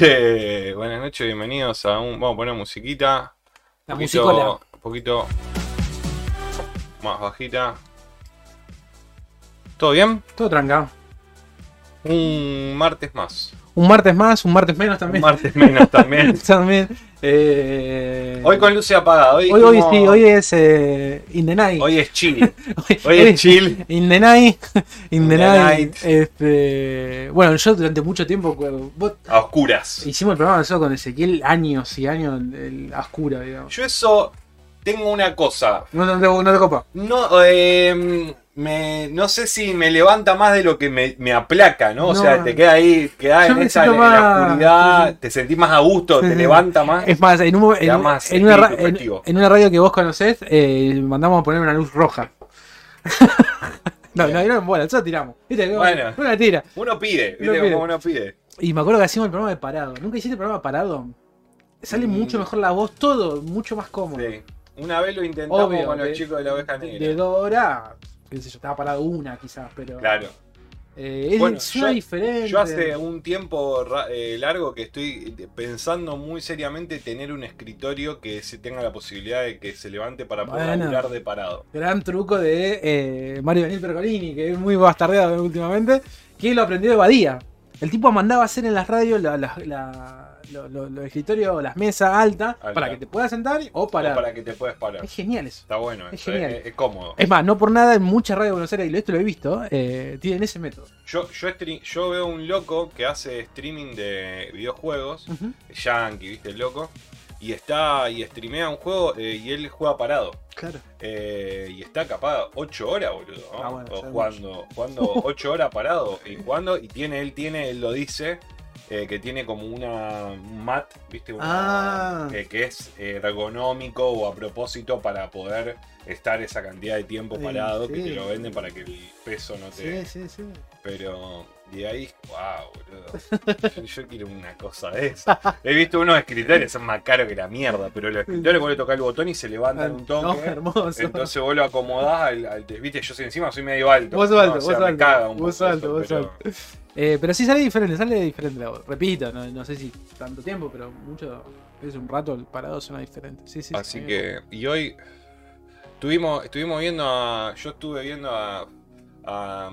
noches, buenas noches, bienvenidos a un. Vamos a poner musiquita. La musicola. poquito, un poquito más bajita. ¿Todo bien? Todo tranca. Un martes más. Un martes más, un martes menos Un también. martes menos también. también. Eh, Hoy con luces apagadas. Hoy, hoy, sí, hoy es eh, in the night. hoy es chill. Hoy- Hoy es chill. In the night. In the the night. night. Este, bueno, yo durante mucho tiempo. cu- vos- A oscuras. hicimos el programa solo con Ezequiel años y años el, a oscura, digamos. Yo eso. Tengo una cosa. No, no, te, no te copa. No, eh, me, no sé si me levanta más de lo que me, me aplaca, ¿no? O No. sea, te queda ahí, quedás Yo en, esa, en la oscuridad, sí, sí. te sentís más a gusto, Sí, te levanta más. Es más, en, un, en, más en una, en- radio que vos conocés, eh, mandamos a poner una luz roja. no, no, no, bueno, nosotros tiramos. ¿Viste? Bueno. Una tira. Uno pide, Uno ¿viste pide. uno pide? Y me acuerdo que hacíamos el programa de parado. ¿Nunca hiciste el programa de parado? Sale Mm. mucho mejor la voz, todo, mucho más cómodo. Sí. Una vez lo intentamos Obvio, con los de- chicos de la oveja negra. de dos horas, qué sé yo, estaba parado una quizás, pero. Claro. Eh, es, Bueno, yo- diferente. Yo hace un tiempo eh, largo que estoy pensando muy seriamente tener un escritorio que se tenga la posibilidad de que se levante para poder Bueno. laburar de parado. Gran truco de eh, Mario Daniel Pergolini, que es muy bastardeado últimamente, que lo aprendió de Badía. El tipo mandaba a hacer en las radios la- la- la- lo- lo- los escritorios, las mesas altas, Alta. para que te puedas sentar o O parar. para que te puedes parar. Es genial eso. Está bueno, Es eso, genial. es, es cómodo. Es más, no por nada en muchas radios de Buenos Aires, y esto lo he visto, eh, tienen ese método. Yo, yo, stream- yo veo un loco que hace streaming de videojuegos, Ujú. yankee, ¿viste? El loco. Y está y streamea un juego eh, y él juega parado. Claro. Eh, y está capaz 8 horas, boludo. ¿no? Ah, bueno, o jugando, jugando 8 horas parado. Y jugando, y tiene, él tiene, él lo dice, eh, que tiene como una un mat, ¿viste? Una, Ah. eh, que es ergonómico o a propósito para poder estar esa cantidad de tiempo Sí, parado, que te lo venden para que el peso no te. Sí, sí, sí. Pero de ahí, wow, boludo. Yo, yo quiero una cosa de esa. He visto unos escritorios, son más caros que la mierda, pero los escritorios vos le tocás el botón y se levantan un toque. No, hermoso. Entonces vos lo acomodás al, al- viste, yo soy encima soy medio alto. Vos alto, O sea, vos alto. caga un Vos alto, vos pero- Eh, pero sí sale diferente, sale diferente la voz. Repito, no, no sé si tanto tiempo, pero mucho. Es un rato el parado suena diferente. Sí, sí, Así sí. que, y hoy estuvimos, estuvimos viendo a, yo estuve viendo a, a,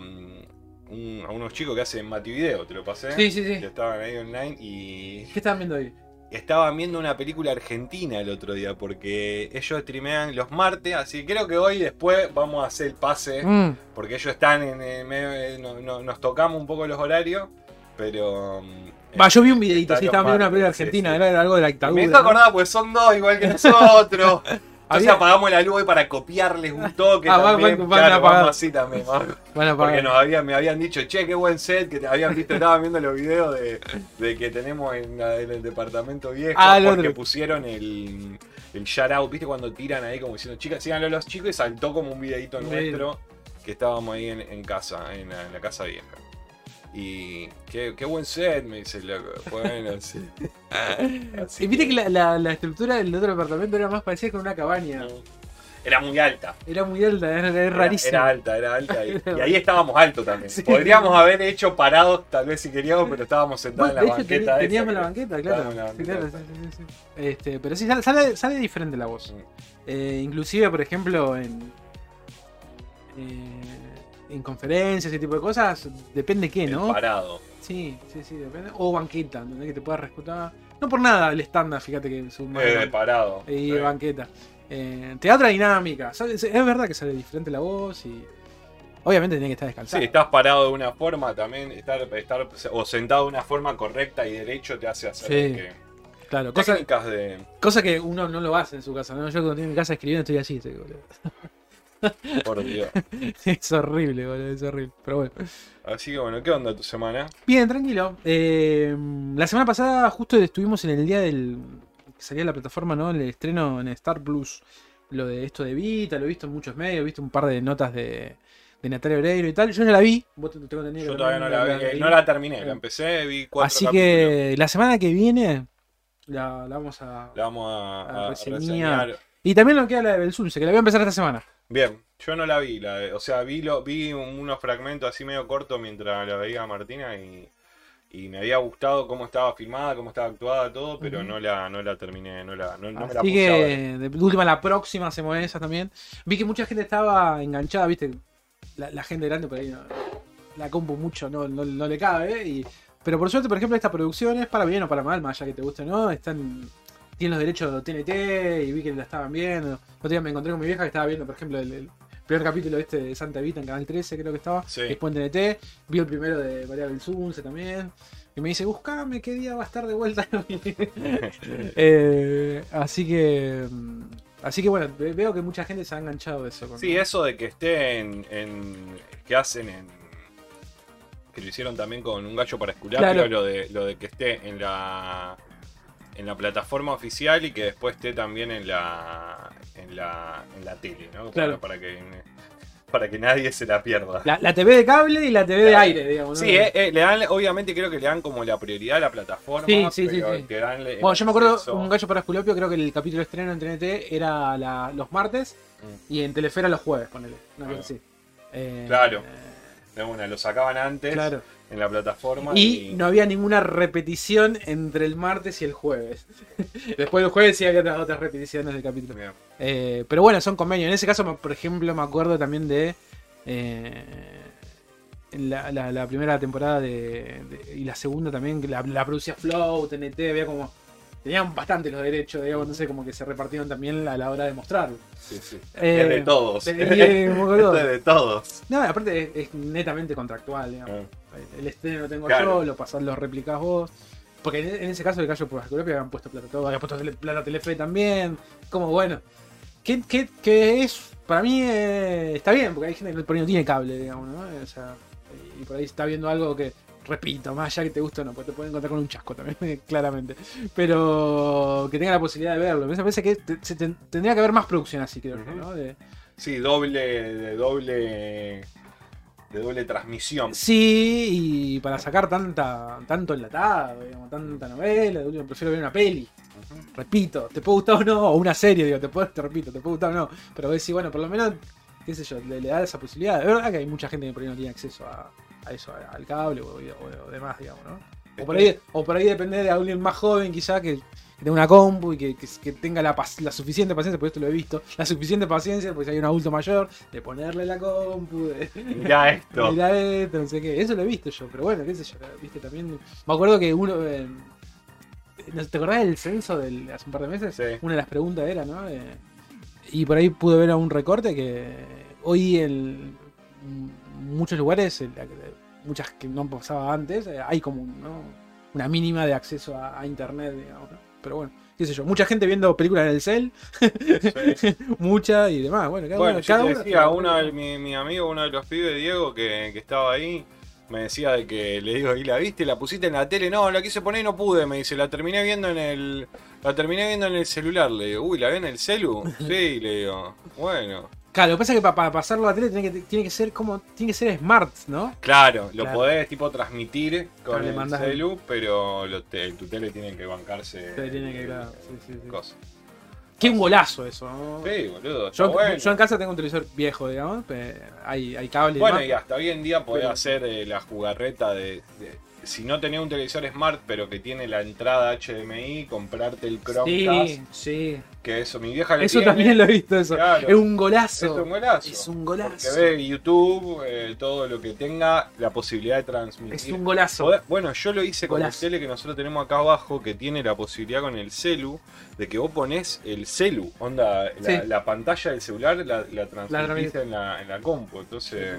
un- a unos chicos que hacen Mati Video, te lo pasé. Sí, sí, sí. Que estaban ahí online y ¿Qué estaban viendo hoy? Estaban viendo una película argentina el otro día porque ellos streamean los martes, así que creo que hoy después vamos a hacer el pase Mm, porque ellos están en, el medio, no- no- nos tocamos un poco los horarios, pero mm, Va, yo vi un videito, sí, estaban viendo una película sí, argentina, sí. era algo de la dictadura. Me hizo ¿no? acordar porque son dos igual que nosotros. Entonces apagamos la luz hoy para copiarles un toque Ah, van- también. van- van claro, a apagar. así también. vamos. Bueno, Porque para- nos habían, me habían dicho, che, qué buen set, que te habían visto, estaban viendo los videos de, de que tenemos en, en el departamento viejo, Ah, porque otro. pusieron el, el shout out, viste cuando tiran ahí como diciendo, chicas, síganlo los chicos y saltó como un videito nuestro que estábamos ahí en, en casa, en la, en la casa vieja. Y qué, qué buen set, me dice el loco. Bueno, sí. Así Y viste que- que la, la- la estructura del otro departamento era más parecida con una cabaña. Era muy alta. Era muy alta, era, era Era- rarísimo. Era, alta, era alta. Y, y ahí estábamos altos también. Sí. Podríamos haber hecho parados, tal vez si queríamos, pero estábamos sentados Bueno, en la de banqueta. esa teníamos que- la banqueta, claro. la banqueta claro, esa. sí, sí, sí. Este, pero sí, sale, sale, sale diferente la voz. Mm. Eh, inclusive, por ejemplo, en, eh, en conferencias, ese tipo de cosas, depende qué, El ¿no? Parado. Sí, sí, sí, depende. O banqueta, ¿entendés? Que te puedas respetar. No por nada el estándar, fíjate que es un Eh, parado. y Sí. banqueta. Eh, te da otra dinámica. Es verdad que sale diferente la voz y. Obviamente tenía que estar Sí, descansado. estás parado de una forma también, estar, estar o sentado de una forma correcta y derecho te hace hacer Sí. que, claro, cosa, técnicas de. cosa que uno no lo hace en su casa. ¿no? Yo cuando estoy en mi casa escribiendo estoy así. estoy, boludo. Por Dios. es horrible, boludo, es horrible. Pero bueno. Así que bueno, ¿qué onda tu semana? Bien, tranquilo. Eh, la semana pasada justo estuvimos en el día del... que salía la plataforma, ¿no? El estreno en Star Plus. Lo de esto de Vita, lo he visto en muchos medios, he visto un par de notas de, de Natalia Oreiro y tal. Yo no la vi. Vos te- tengo entendido Yo todavía no la vi, eh, vi. no la terminé, la empecé, vi cuatro Así capítulos. que la semana que viene la, la vamos a... La vamos a, a a- reseñar. Y también lo queda la de Belsunce, que la voy a empezar esta semana. Bien, yo no la vi, la de- o sea, vi, lo, vi un- unos fragmentos así medio cortos mientras la veía Martina y, y me había gustado cómo estaba filmada, cómo estaba actuada, todo, pero Ujú. no la, no la terminé, no la, no, no me la Así puse a ver. que de última la próxima hacemos esa también. Vi que mucha gente estaba enganchada, viste, la, la gente grande por ahí no- la compu mucho no, no, no le cabe. Y, pero por suerte, por ejemplo, esta producción es para bien o para mal, más allá que te guste o no, están tienen los derechos de TNT y vi que la estaban viendo. Otro día me encontré con mi vieja que estaba viendo, por ejemplo, el, el primer capítulo este de Santa Evita en Canal 13, creo que estaba, Sí. después en TNT. Vi el primero de María Belsunce también. Y me dice, buscame qué día va a estar de vuelta. Eh, así que. mm, Así que bueno, ve- veo que mucha gente se ha enganchado de eso. con- Sí, eso de que esté en, en- que hacen en que lo hicieron también con un gallo para esculapio, Claro. lo de lo de que esté en la en la plataforma oficial y que después esté también en la en la en la tele, ¿no? Claro. Para, para que para que nadie se la pierda. La, la TV de cable y la TV de aire, digamos. ¿no? Sí, eh, eh, le dan, obviamente creo que le dan como la prioridad a la plataforma. Sí, sí, sí, pero sí. dan Bueno, yo me acuerdo, un gallo para esculapio, creo que el capítulo de estreno en TNT era la- los martes Mm. y en Telefera los jueves, ponele. Ah. así. Eh, Claro. De una, lo sacaban antes claro. En la plataforma. Y no había ninguna repetición entre el martes y el jueves. Después del jueves sí había otras, otras repeticiones del capítulo. Eh, pero bueno, son convenios. En ese caso, por ejemplo, me acuerdo también de eh, la, la- la primera temporada de, de- y la segunda también, que la, la producía Flow, TNT, había como. Tenían bastante los derechos, digamos, no sé, como que se repartieron también a la hora de mostrarlo. Sí, sí. Eh, es de todos. de- de- todos. No, aparte es, es netamente contractual, digamos. El estreno lo tengo Claro. yo, lo pasás, lo replicás vos. Porque en, en ese caso, el gallo por Esculapio habían puesto plata todo, habían puesto tele- plata Telefe también. Como bueno. Que, que, que es, para mí, eh, está bien, porque hay gente que por ahí no tiene cable, digamos, ¿no? O sea, y por ahí está viendo algo que, repito, más allá que te guste o no, porque te pueden encontrar con un chasco también, claramente. Pero que tenga la posibilidad de verlo. Me parece que te- se tendría que haber más producción así, creo Ujú. ¿no? De- Sí, doble, de doble, de doble transmisión. Sí, y para sacar tanta, tanto enlatado, digamos, tanta novela, de prefiero ver una peli. Repito, te puede gustar o no, o una serie, digo, te, puede, te repito, te puede gustar o no. Pero a decir, bueno, por lo menos, qué sé yo, le, le da esa posibilidad. Es verdad que hay mucha gente que por ahí no tiene acceso a, a eso, a- al cable o, o- o demás, digamos, ¿no? O por, ahí, o por ahí depende de alguien más joven, quizá, que, que tenga una compu y que, que- que tenga la, la suficiente paciencia, por esto lo he visto, la suficiente paciencia, pues si hay un adulto mayor, de ponerle la compu, de, Mirá esto. Mirá esto, no sé qué. Eso lo he visto yo, pero bueno, qué sé yo. Viste también. Me acuerdo que uno. eh, ¿no- ¿Te acordás del censo del, hace un par de meses? Sí. Una de las preguntas era, ¿no? Eh, y por ahí pude ver a un recorte que hoy en muchos lugares, en muchas que no pasaba antes, eh, hay como ¿no? una mínima de acceso a, a internet, digamos. ¿no? Pero bueno, qué sé yo. Mucha gente viendo películas en el cel, Sí. mucha y demás. Bueno, cada Bueno, uno, yo cada te uno- decía, uno de mi, mi amigo, uno de los pibes, Diego, que, que estaba ahí, me decía de que le digo, ¿y la viste? ¿La pusiste en la tele? No, la quise poner y no pude, me dice, la terminé viendo en el. La terminé viendo en el celular, le digo, uy, ¿la ve en el celu? Sí, le digo, bueno. Claro, lo que pasa es que para, pasarlo a la tele tiene que, tiene que ser como. Tiene que ser smart, ¿no? Claro, lo Claro. podés tipo transmitir con Claro, el celu, pero lo te- tu tele tiene que bancarse. Te tiene que, claro, sí, sí, sí. cosas. Qué un golazo eso, ¿no? Sí, boludo. Yo, bueno. yo en casa tengo un televisor viejo, digamos. Hay, hay cable Bueno, y hasta hoy en día podés Pero- hacer eh, la jugarreta de, de- Si no tenés un televisor smart, pero que tiene la entrada HDMI, comprarte el Chromecast. Sí, sí. Que eso, mi vieja le Eso tiene, también lo he visto, eso. Claro. Es un golazo. Es un golazo. Es un golazo. Porque ve YouTube, eh, todo lo que tenga la posibilidad de transmitir. Es un golazo. Bueno, yo lo hice con el tele que nosotros tenemos acá abajo, que tiene la posibilidad con el celu, de que vos ponés el celu, onda, la, Sí. la pantalla del celular la, la transmitís en, la, en la compu. Entonces,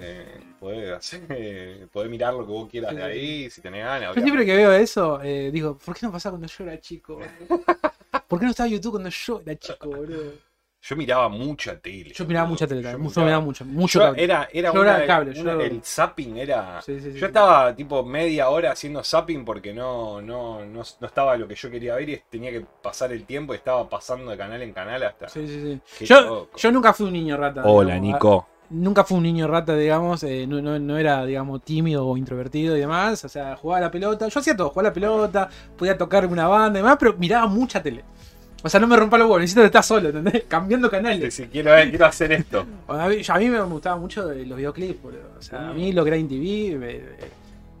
eh, podés, hacer, eh, podés mirar lo que vos quieras Sí, de sí, ahí, si tenés ganas. Yo siempre que veo eso, eh, digo, ¿por qué no pasaba cuando yo era chico? ¿Por qué no estaba YouTube cuando yo era chico, boludo? Yo miraba mucha tele. Yo miraba boludo. mucha tele Yo también. Yo miraba mucho, mucho Yo cable. era, era Yo una era de- cable, una- yo- el zapping era. Sí, sí, sí, yo sí. estaba tipo media hora haciendo zapping porque no, no, no, no estaba lo que yo quería ver y tenía que pasar el tiempo y estaba pasando de canal en canal hasta. Sí, sí, sí. Qué Yo, yo nunca fui un niño rata. Hola, digamos. Nico. Nunca fui un niño rata, digamos, eh, no, no- no era, digamos, tímido o introvertido y demás, o sea, jugaba a la pelota, yo hacía todo, jugaba a la pelota, podía tocar una banda y demás, pero miraba mucha tele. O sea, no me rompa los huevos, necesito estar solo, ¿entendés? Cambiando canales. Si quiero, eh, quiero hacer esto. A mí, a mí me gustaba mucho los videoclips, boludo. O sea, a mí lo que era en TV, me-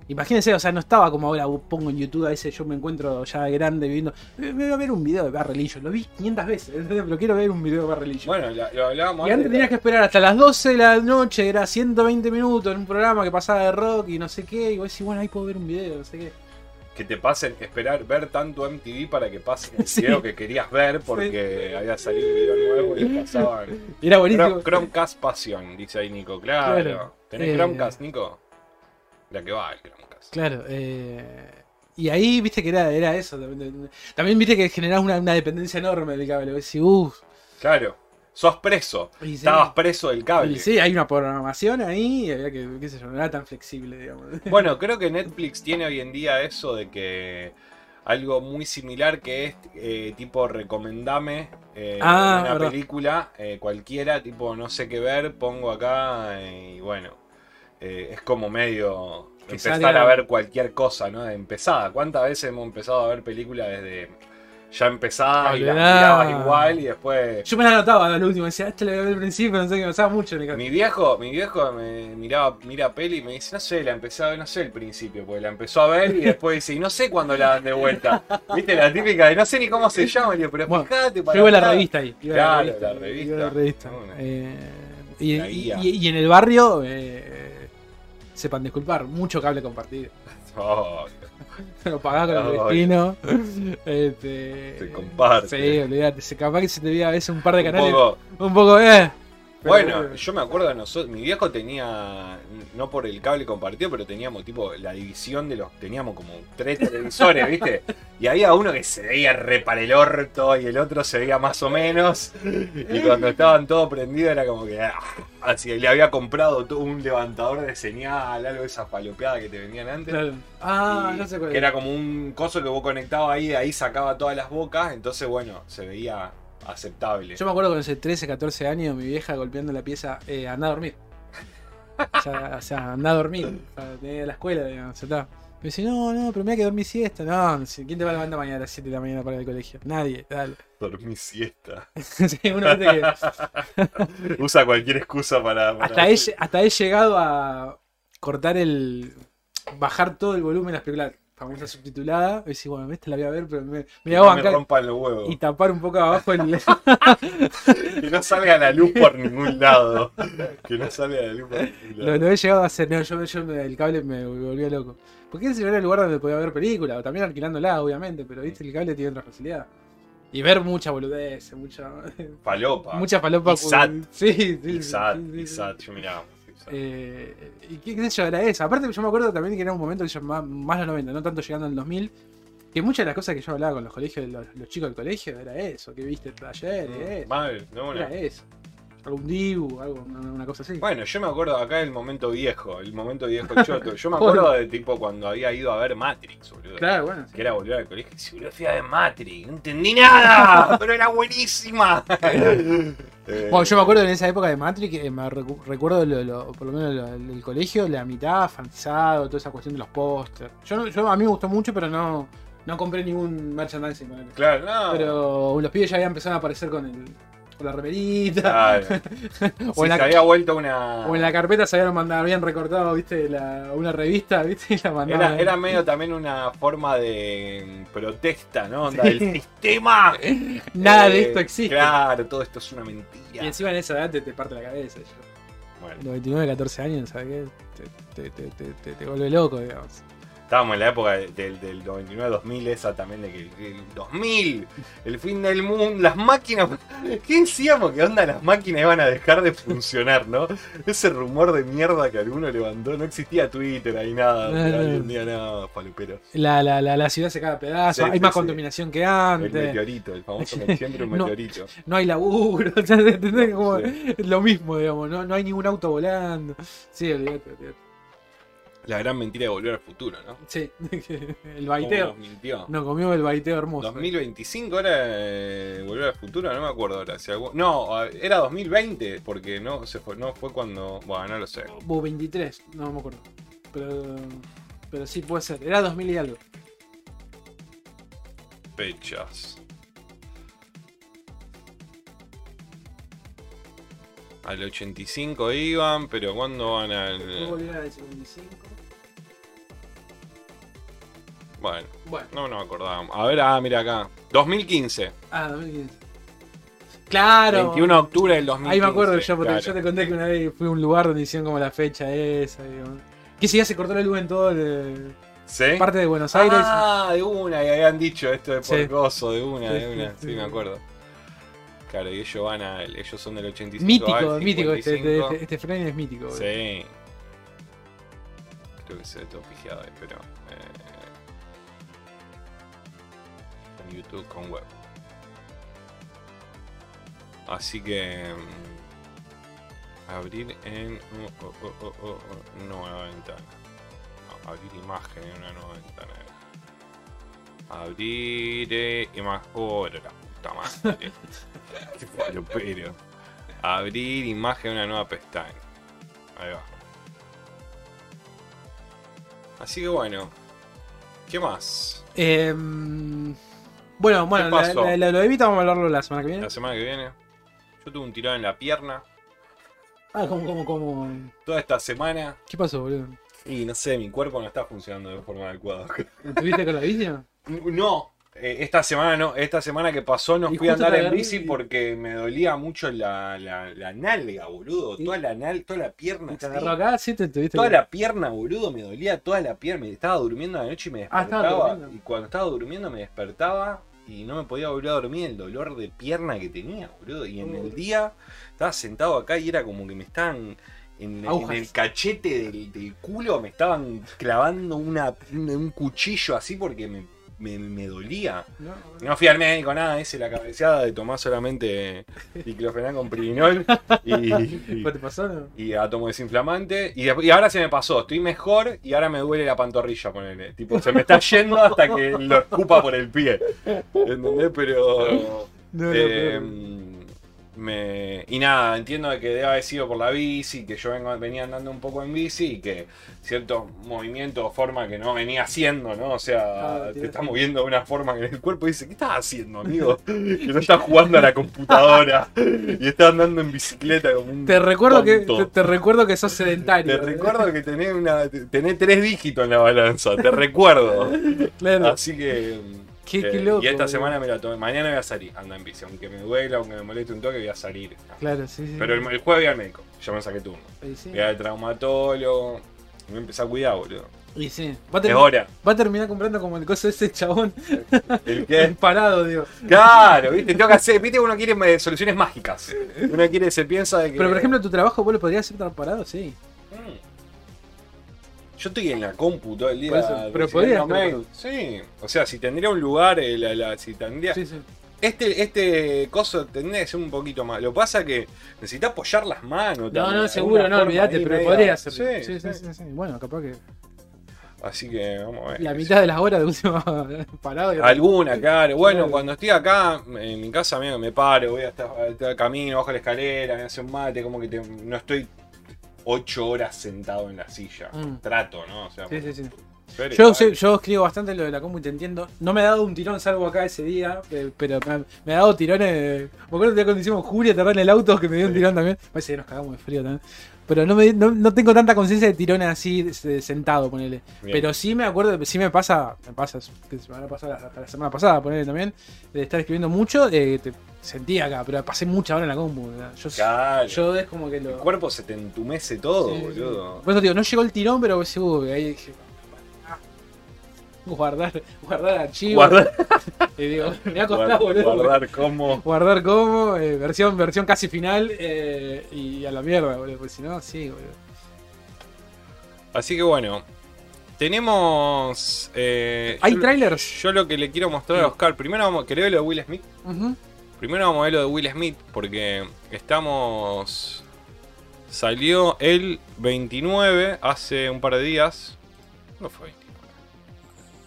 Imagínense, o sea, no estaba como ahora pongo en YouTube a veces yo me encuentro ya grande viendo. Me me voy a ver un video de Bar Religion. Lo vi 500 veces, pero quiero ver un video de Bar Religion. Bueno, la- lo hablábamos y antes tenías que esperar hasta las 12 de la noche, era 120 minutos en un programa que pasaba de rock y no sé qué. Y vos decís, bueno, ahí puedo ver un video, no sé qué. que te pasen, esperar, ver tanto MTV para que pasen el Sí. video que querías ver porque había salido un video nuevo y lo pasaban. Era buenísimo. Chrome- Chromecast Pasión, dice ahí Nico. Claro. Claro. ¿Tenés Eh, Chromecast, Nico? La que va el. Claro, eh, y ahí viste que era, era eso. También, también viste que generaba una, una dependencia enorme del cable. Decís, uff. Claro. Sos preso. Sí. Estabas preso del cable. Y sí, hay una programación ahí, y había que, qué sé yo, no era tan flexible, digamos. Bueno, creo que Netflix tiene hoy en día eso de que algo muy similar que es eh, tipo recomendame eh, Ah, una verdad. película eh, cualquiera, tipo no sé qué ver, pongo acá y bueno, es como medio Que empezar salga- a ver cualquier cosa, ¿no? De empezada. ¿Cuántas veces hemos empezado a ver películas desde ya empezada y las Olvidá. mirabas igual y después... Yo me la anotaba al último, decía, este lo ver al principio, no sé qué, me pasaba mucho en el Mi viejo, mi viejo me miraba, mira peli y me dice, no sé, la empecé a ver, no sé el principio, porque la empezó a ver y después dice, y no sé cuándo la dan de vuelta. ¿Viste? La típica de no sé ni cómo se llama, y pero Bueno, fíjate para Yo iba a la acá". revista ahí. Iba Claro, la revista. la revista. la. Eh, y, La y- y- y en el barrio, eh, sepan disculpar, mucho cable compartido. Oh, Lo pagaba con el destino. Este, Se comparte. Sí, olvídate. Se capaz que se te veía a veces un par de un canales. poco- Un poco, eh. Pero Bueno, yo me acuerdo de nosotros, mi viejo tenía, no por el cable compartido, pero teníamos tipo la división de los, teníamos como tres televisores, ¿viste? Y había uno que se veía re para el orto y el otro se veía más o menos. Y cuando estaban todos prendidos era como que, ah, así, le había comprado todo un levantador de señal, algo de esas palopeadas que te venían antes. Claro. Ah, no sé cuál que era como un coso que vos conectabas ahí, de ahí sacaba todas las bocas, entonces bueno, se veía aceptable. Yo me acuerdo con ese 13, 14 años, mi vieja golpeando la pieza, eh, anda a dormir. O sea, o sea, anda a dormir. O sea, tenía la escuela, digamos, está. Me dice, no, no, pero mira que dormí siesta. No, ¿quién te va a levantar mañana a las 7 de la mañana para ir al colegio? Nadie, dale. Dormí siesta. sí, uno que Usa cualquier excusa para. para- hasta, he, hasta he llegado a cortar el. bajar todo el volumen de las películas famosas subtituladas. Y decir, bueno, esta la voy a ver, pero me, me rompan los huevos. y tapar un poco abajo el. Que no salga la luz por ningún lado. Que no salga la luz por ningún Lo, lado. lo he llegado a hacer, no, yo, yo el cable me volvió loco. Porque ese era el lugar donde podía ver películas, o también alquilándola, obviamente, pero viste, el cable tiene otra facilidad. Y ver mucha boludez, mucha, Palopa. mucha falopa. Y SAT. Sí, sí, Y sí, SAT, sí, sí, y sí. SAT, yo miraba. Eh, y qué, qué sé yo, era eso. Aparte, yo me acuerdo también que era un momento que yo, más, más los 90, no tanto llegando al 2000, que muchas de las cosas que yo hablaba con los colegios, los, los chicos del colegio, era eso, que viste ayer, y eso. Mal, no, no. Era eso. Algún dibu, algo, una, cosa así. Bueno, yo me acuerdo acá del momento viejo, el momento viejo choto. Yo me acuerdo de tipo cuando había ido a ver Matrix, boludo. claro, bueno. sí. Que era volver al colegio si boludo, fui a ver Matrix, no entendí nada, pero era buenísima. Eh, Bueno, yo me acuerdo en esa época de Matrix, eh, me recu- recuerdo lo- lo- por lo menos lo- el, el colegio, la mitad fanatizado, toda esa cuestión de los pósters. Yo, yo a mí me gustó mucho, pero no, no compré ningún merchandising. Claro, no. Pero los pibes ya habían empezado a aparecer con el con la remerita. O, Si en la, se había vuelto una. o en la carpeta se habían mandado, habían recortado, viste, la- una revista, viste, y la mandaban. Era, era medio también una forma de mm, protesta, ¿no? Onda del sistema. Nada de Eh, esto existe. Claro, todo esto es una Y mentira. encima en esa edad te, te parte la cabeza. Yo. Bueno, 99, 14 años, ¿sabes qué? Te, te, te, te, te- te vuelve loco, digamos. Estábamos en la época de- del, del 99-2000, esa también de que el 2000, el fin del mundo, las máquinas. ¿Qué decíamos? ¿Qué onda las máquinas iban a dejar de funcionar, no? Ese rumor de mierda que alguno levantó, no existía Twitter ahí nada. No, no, Hoy no. en día nada, paluperos. La, la, la, la ciudad se cae a pedazos, Sí, hay sí, más sí. contaminación que El antes, meteorito, el famoso siempre un No. meteorito. no hay laburo, o sea. Como lo mismo, digamos, no, no hay ningún auto volando. Sí, olvídate, olvídate. La gran mentira de volver al futuro, ¿no? Sí, el baiteo. nos mintió. Nos comió el baiteo hermoso. 2025 era eh, volver al futuro, no me acuerdo ahora. si algún- No, era 2020, porque no se fue, no fue cuando. Bueno, no lo sé. Hubo 23, no me acuerdo. Pero, pero sí puede ser, era 2000 y algo. Fechas. Al 85 iban, pero ¿cuándo van ¿Puedo al.? volver al 55? Bueno, Bueno. no nos acordábamos. A ver, ah, mira acá. 2015. Ah, 2015. Claro. 21 de octubre del 2015. Ahí me acuerdo yo, porque claro. yo te conté que una vez fui a un lugar donde hicieron como la fecha esa. digamos. Que si ya se cortó la luz en todo el, ¿Sí? parte de Buenos Aires. Ah, de una, y habían dicho esto de por Sí. de una, de una. sí. me acuerdo. Claro, y ellos van a. Ellos son del 85. mítico, al mítico. Este, 55. este, este frame es mítico. Sí. Creo que se ve todo pijado ahí, pero. eh, en YouTube con web. Así que. mm, Abrir en. oh, oh, oh, oh, nueva ventana. No, abrir imagen en una nueva ventana. Abrir eh, imagen. Oh, la puta madre. Falopero. Abrir imagen en una nueva pestaña. Ahí va. Así que bueno. ¿Qué más? Eh, bueno, bueno, la- la- la- lo de Vita vamos a hablarlo la semana que viene. La semana que viene. Yo tuve un tirón en la pierna. Ah, como, como, como. Toda esta semana. ¿Qué pasó, boludo? Y no sé, mi cuerpo no está funcionando de forma adecuada. ¿Estuviste con la bici? No, eh, esta semana no. Esta semana que pasó no Y fui a andar en bici y- porque me dolía mucho la, la, la nalga, boludo. ¿Y? Toda la, nal, toda la pierna. ¿Y te agarró acá? Sí, te estuviste. Toda la pierna, boludo, me dolía toda la pierna. Me estaba durmiendo a la noche y me Ah, despertaba. durmiendo. y cuando estaba durmiendo me despertaba y no me podía volver a dormir el dolor de pierna que tenía, boludo. Y en el día estaba sentado acá y era como que me estaban. En, el cachete del, del culo me estaban clavando una, un, un cuchillo así porque me, me, me dolía. No, No fui al médico, nada, hice la cabeceada de tomar solamente diclofenac con pirinol y, y- ¿Qué te pasó? no? y átomo desinflamante. Y, y ahora se me pasó, estoy mejor y ahora me duele la pantorrilla, ponele. Tipo, se me está yendo hasta que lo escupa por el pie. ¿Entendés? Pero. No, no, eh, me, y nada, entiendo que debe haber sido por la bici, que yo vengo, venía andando un poco en bici y que cierto movimiento o forma que no venía haciendo, ¿no? O sea, Ah, te tiene está sentido. moviendo de una forma que el cuerpo dice, ¿qué estás haciendo, amigo? Que no estás jugando a la computadora y estás andando en bicicleta como un Te recuerdo que te, te recuerdo que sos sedentario. Te recuerdo que tenés, una, tenés tres dígitos en la balanza, te recuerdo. Claro. Así que. Eh, Qué- qué loco, Y esta semana me la tomé. Mañana voy a salir, anda en bici. Aunque me duela, aunque me moleste un toque, voy a salir. Claro, sí, sí. Pero el, el jueves voy al médico. Ya me saqué turno. Sí. Voy al traumatólogo. Me voy a cuidar, boludo. Y sí. Va a, Es termi- hora. va a terminar comprando como el coso de ese chabón ¿El qué? parado, digo. Claro, viste, tengo que hacer. Viste, uno quiere soluciones mágicas. Uno quiere, se piensa de que. Pero por ejemplo, tu trabajo vos lo podrías hacer tan parado, sí. Yo estoy en la compu todo el día. Eso, pero podrías. Sí. O sea, si tendría un lugar, eh, la- la- si tendría. Sí, sí. Este, este coso tendría que ser un poquito más. Lo que pasa que necesita apoyar las manos. No, no, seguro, no, olvídate, pero media- podría hacerlo. Sí, Sí, sí, sí. Bueno, capaz que Así que vamos a ver. la mitad de las horas de última parado. y- Alguna, claro. Bueno, Claro. cuando estoy acá, en mi casa, amigo, me paro, voy hasta, hasta el camino, bajo la escalera, me hace un mate, como que te- no estoy ocho horas sentado en la silla. Mm. Trato, ¿no? O sea, Sí, sí, sí. pero Yo, yo escribo bastante lo de la compu y te entiendo. No me ha dado un tirón salvo acá ese día, eh, pero me ha, me ha dado tirones. Me acuerdo que cuando hicimos Julia aterrar en el auto que me dio un tirón también. Parece que nos cagamos de frío también. Pero no, me, no, no tengo tanta conciencia de tirones así sentado, ponele. Bien. Pero sí me acuerdo, sí me pasa, me pasa, que se me pasado hasta la semana pasada, ponele también, de estar escribiendo mucho, eh, te sentí acá, pero pasé mucha hora en la compu. ¿verdad? Yo, Claro. yo es como que El lo. cuerpo se te entumece todo, Sí, sí. boludo. Por eso digo, no llegó el tirón, pero sí, uy, ahí dije. Guardar, guardar archivo. Guardar, Y digo, me ha costado, guardar, boludo. guardar como. Guardar como, eh, versión, versión casi final eh, y a la mierda, boludo. Porque si no, sí, boludo. Así que bueno. Tenemos. eh, ¿Hay yo- trailers? Yo lo que le quiero mostrar a Oscar. Primero vamos. ¿Querés ver lo de Will Smith? Primero vamos a ver lo de Will Smith. Porque estamos. Salió el 29 hace un par de días. ¿Cuándo fue 29?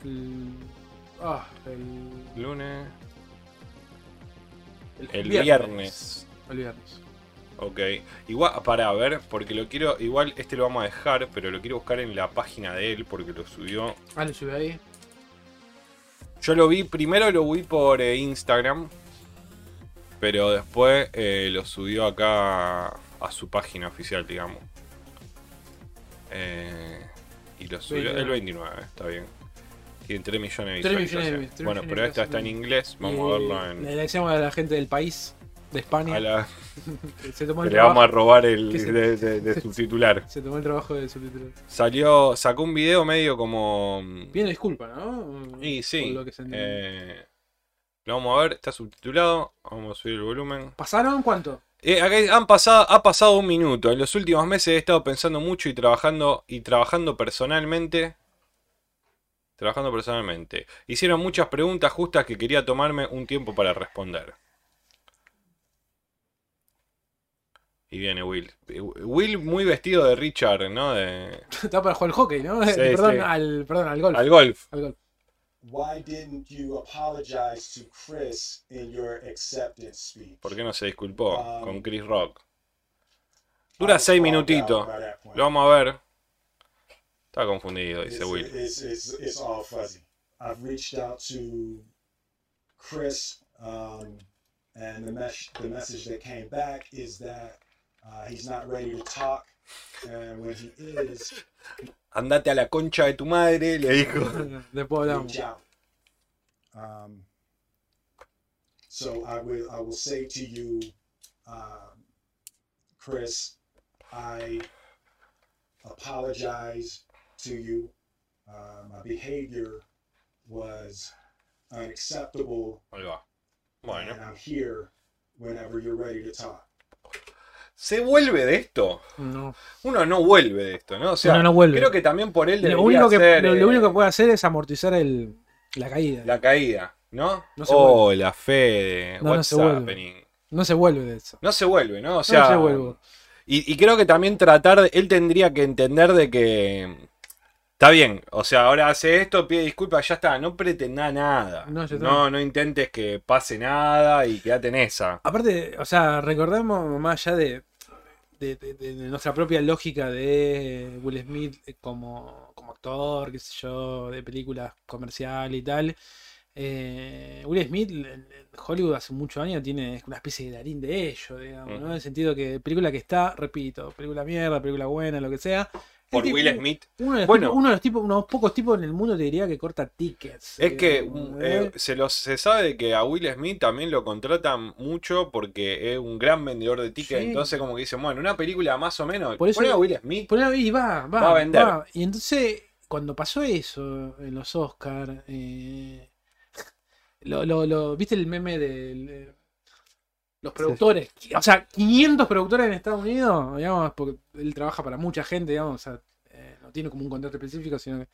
El, ah, el, Lunes. el, El viernes. El viernes. Ok. Igual, para ver, porque lo quiero. Igual este lo vamos a dejar, pero lo quiero buscar en la página de él porque lo subió. Ah, lo subí ahí. Yo lo vi, primero lo vi por eh, Instagram, pero después eh, lo subió acá a su página oficial, digamos. Eh, y lo subió 29. el 29, está bien. Tiene 3 millones de 3 millones de- visualizaciones. 3 Bueno, millones pero esta está en inglés. Vamos a verlo Le en. agradecemos a la gente del país, de España, A la, que se tomó el le vamos a trabajo. robar el se- de, de- de subtitular. Se tomó el trabajo de subtitular. Salió, sacó un video medio como. Pido disculpa, ¿no? Y sí. Por lo que se entiende. eh, lo vamos a ver, está subtitulado. Vamos a subir el volumen. ¿Pasaron cuánto? Eh, acá han pasado, ha pasado un minuto. En los últimos meses he estado pensando mucho y trabajando y trabajando personalmente. Trabajando personalmente. Hicieron muchas preguntas justas que quería tomarme un tiempo para responder. Y viene Will. Will muy vestido de Richard, ¿no? De, Estaba para jugar al hockey, ¿no? Sí, perdón, sí. Al, perdón, al golf. al golf. Al golf. Why didn't you apologize to Chris in your acceptance speech? ¿Por qué no se disculpó Um, con Chris Rock? Dura seis minutitos. Lo vamos a ver. Está confundido, dice It's, Will. it's, it's, it's all fuzzy. I've reached out to Chris, um, and the, mes- the message that came back is that uh, he's not ready to talk. And when he is, Andate a la concha de tu madre, le dijo. Después hablamos. Um, so I will I will say to you, um, Chris, I apologize to you. Uh, my behavior was unacceptable, Ahí va. Bueno. and I'm here whenever you're ready to talk. ¿Se vuelve de esto? No. Uno no vuelve de esto, ¿no? O sea, Uno no vuelve. creo que también por él Lo debería único, que, ser, lo, lo eh, único que puede hacer es amortizar el, la caída. la caída, ¿no? No se oh, la Fede. No, no What's se vuelve. happening? No se vuelve de eso. No se vuelve, ¿no? O sea, no se vuelve. Y, y creo que también tratar, de- él tendría que entender de que está bien, o sea, ahora hace esto, pide disculpas, ya está, no pretenda nada. No. No, no intentes que pase nada y quédate en esa. Aparte, o sea, recordemos más allá de, de, de- de nuestra propia lógica de Will Smith como, como actor, qué sé yo, de películas comercial y tal. eh, Will Smith Hollywood hace muchos años tiene una especie de darín de ello, digamos, ¿no? En el sentido que película que está, repito, película mierda, película buena, lo que sea. Por Will Smith. Uno de, los Bueno. tipos, uno de los tipos, unos pocos tipos en el mundo te diría que corta tickets. Es que digamos, mm, ¿eh? eh, se, los, se sabe de que a Will Smith también lo contratan mucho porque es un gran vendedor de tickets. Sí. Entonces, como que dicen, bueno, una película más o menos. Por eso- a Will Smith. Por ahí va, va, Va a vender. va. Y entonces, cuando pasó eso en los Oscars, lo, lo, lo- ¿viste el meme de los productores? O sea, 500 productores en Estados Unidos, digamos, porque él trabaja para mucha gente, digamos, o sea, eh, no tiene como un contrato específico, sino que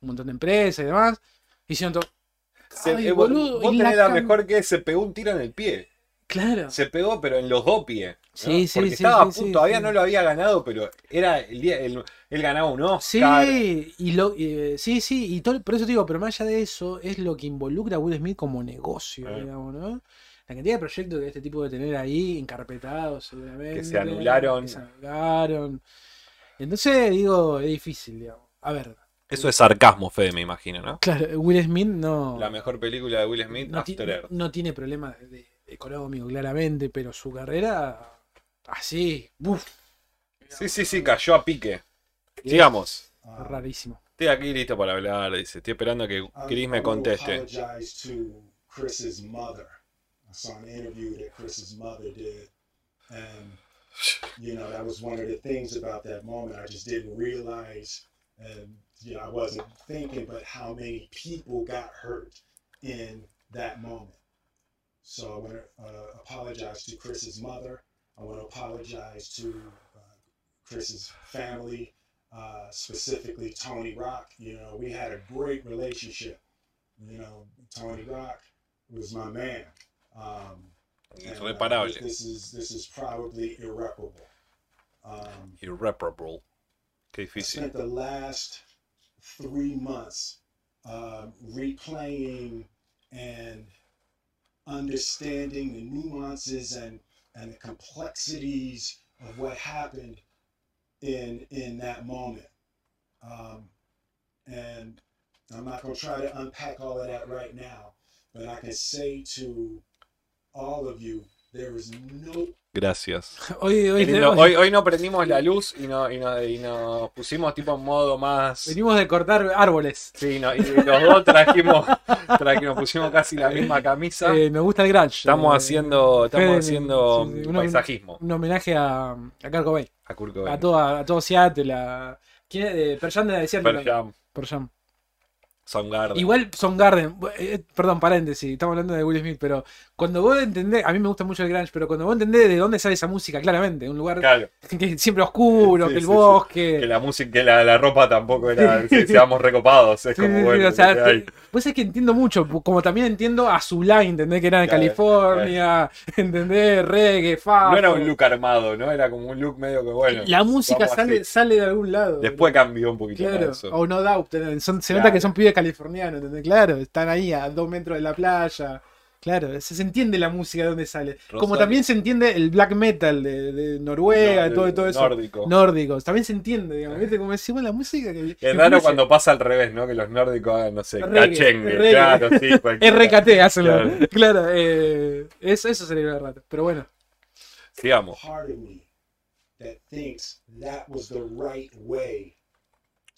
un montón de empresas y demás. Hicieron todo. Se- Ay, eh, vos boludo, vos y tenés la mejor que se pegó un tiro en el pie. Claro. Se pegó, pero en los dos pies. ¿no? Sí, sí, Porque sí, estaba sí, a punto, sí, todavía sí. no lo había ganado, pero era el día, él, él ganaba un Oscar. Sí, y lo, eh, sí, sí, y todo, por eso te digo, pero más allá de eso, es lo que involucra a Will Smith como negocio, Ah. digamos, ¿no? La cantidad de proyectos que este tipo de tener ahí, encarpetados seguramente. Que se anularon. que se anularon. Entonces, digo, es difícil, digamos. A ver, Eso es sarcasmo, Fede, me imagino, ¿no? claro, Will Smith no, La mejor película de Will Smith, no, After Earth. no tiene problemas de- de- económicos, claramente, pero su carrera, así, uff, Sí, sí, sí, cayó a pique. Sigamos. Um, rarísimo. Estoy aquí listo para hablar, dice. Estoy esperando a que I- Chris me conteste. Saw an interview that Chris's mother did, and you know that was one of the things about that moment. I just didn't realize, and you know I wasn't thinking, but how many people got hurt in that moment. So I want to uh, apologize to Chris's mother. I want to apologize to uh, Chris's family, uh, specifically Tony Rock. You know, we had a great relationship. You know, Tony Rock was my man. Um, and, uh, this is this is probably irreparable. Um, Irreparable. Qué I spent the last three months uh, replaying and understanding the nuances and, and the complexities of what happened in in that moment. Um, and I'm not going to try to unpack all of that right now, but I can say to all of you There is no Gracias. Hoy, hoy, lindo. hoy- Hoy, no prendimos la luz y, no, y, no- y nos pusimos tipo en modo más. venimos de cortar árboles. Sí, no, y los dos trajimos, trajimos, pusimos casi la misma camisa. Eh, me gusta el grunge. Estamos Eh, haciendo, estamos Fede, haciendo sí, sí, paisajismo. Un homenaje a, a Kurt Cobain. A Kurt Cobain. A todo, a todo Seattle. A, ¿Quién es? De Pearl Jam de la Desierto. Pearl Jam, Pearl Jam. Soundgarden. Igual Garden perdón, paréntesis, estamos hablando de Will Smith, pero cuando vos entendés, a mí me gusta mucho el grunge, pero cuando vos entendés de dónde sale esa música, claramente, un lugar Claro, que siempre oscuro, Sí, que el sí, sí. bosque. que la música, que la, la ropa tampoco era, que seamos recopados. Es como pues es que entiendo mucho, como también entiendo a Zulay, ¿entendés? Que era de Claro, California, ¿entendés? Reggae, fa. No era un look armado, ¿no? Era como un look medio que bueno. La música sale, así. sale de algún lado. Después cambió un poquito Claro, eso. o no doubt, eh, son- se nota Claro. que son pibes californianos, ¿entendés? Claro, están ahí a dos metros de la playa. Claro, se, se entiende la música de dónde sale. Como también se entiende el black metal de, de Noruega, No, todo, de- todo eso. nórdico. Nórdicos, también se entiende, digamos. ¿Viste? Como decimos la música que. Es que raro cuando pasa al revés, ¿no? Que los nórdicos hagan, no sé, cachengue. Claro, sí. RKT, hacen Claro. Claro, eh, eso, eso sería raro. Pero bueno, Sigamos. that thinks that was the right way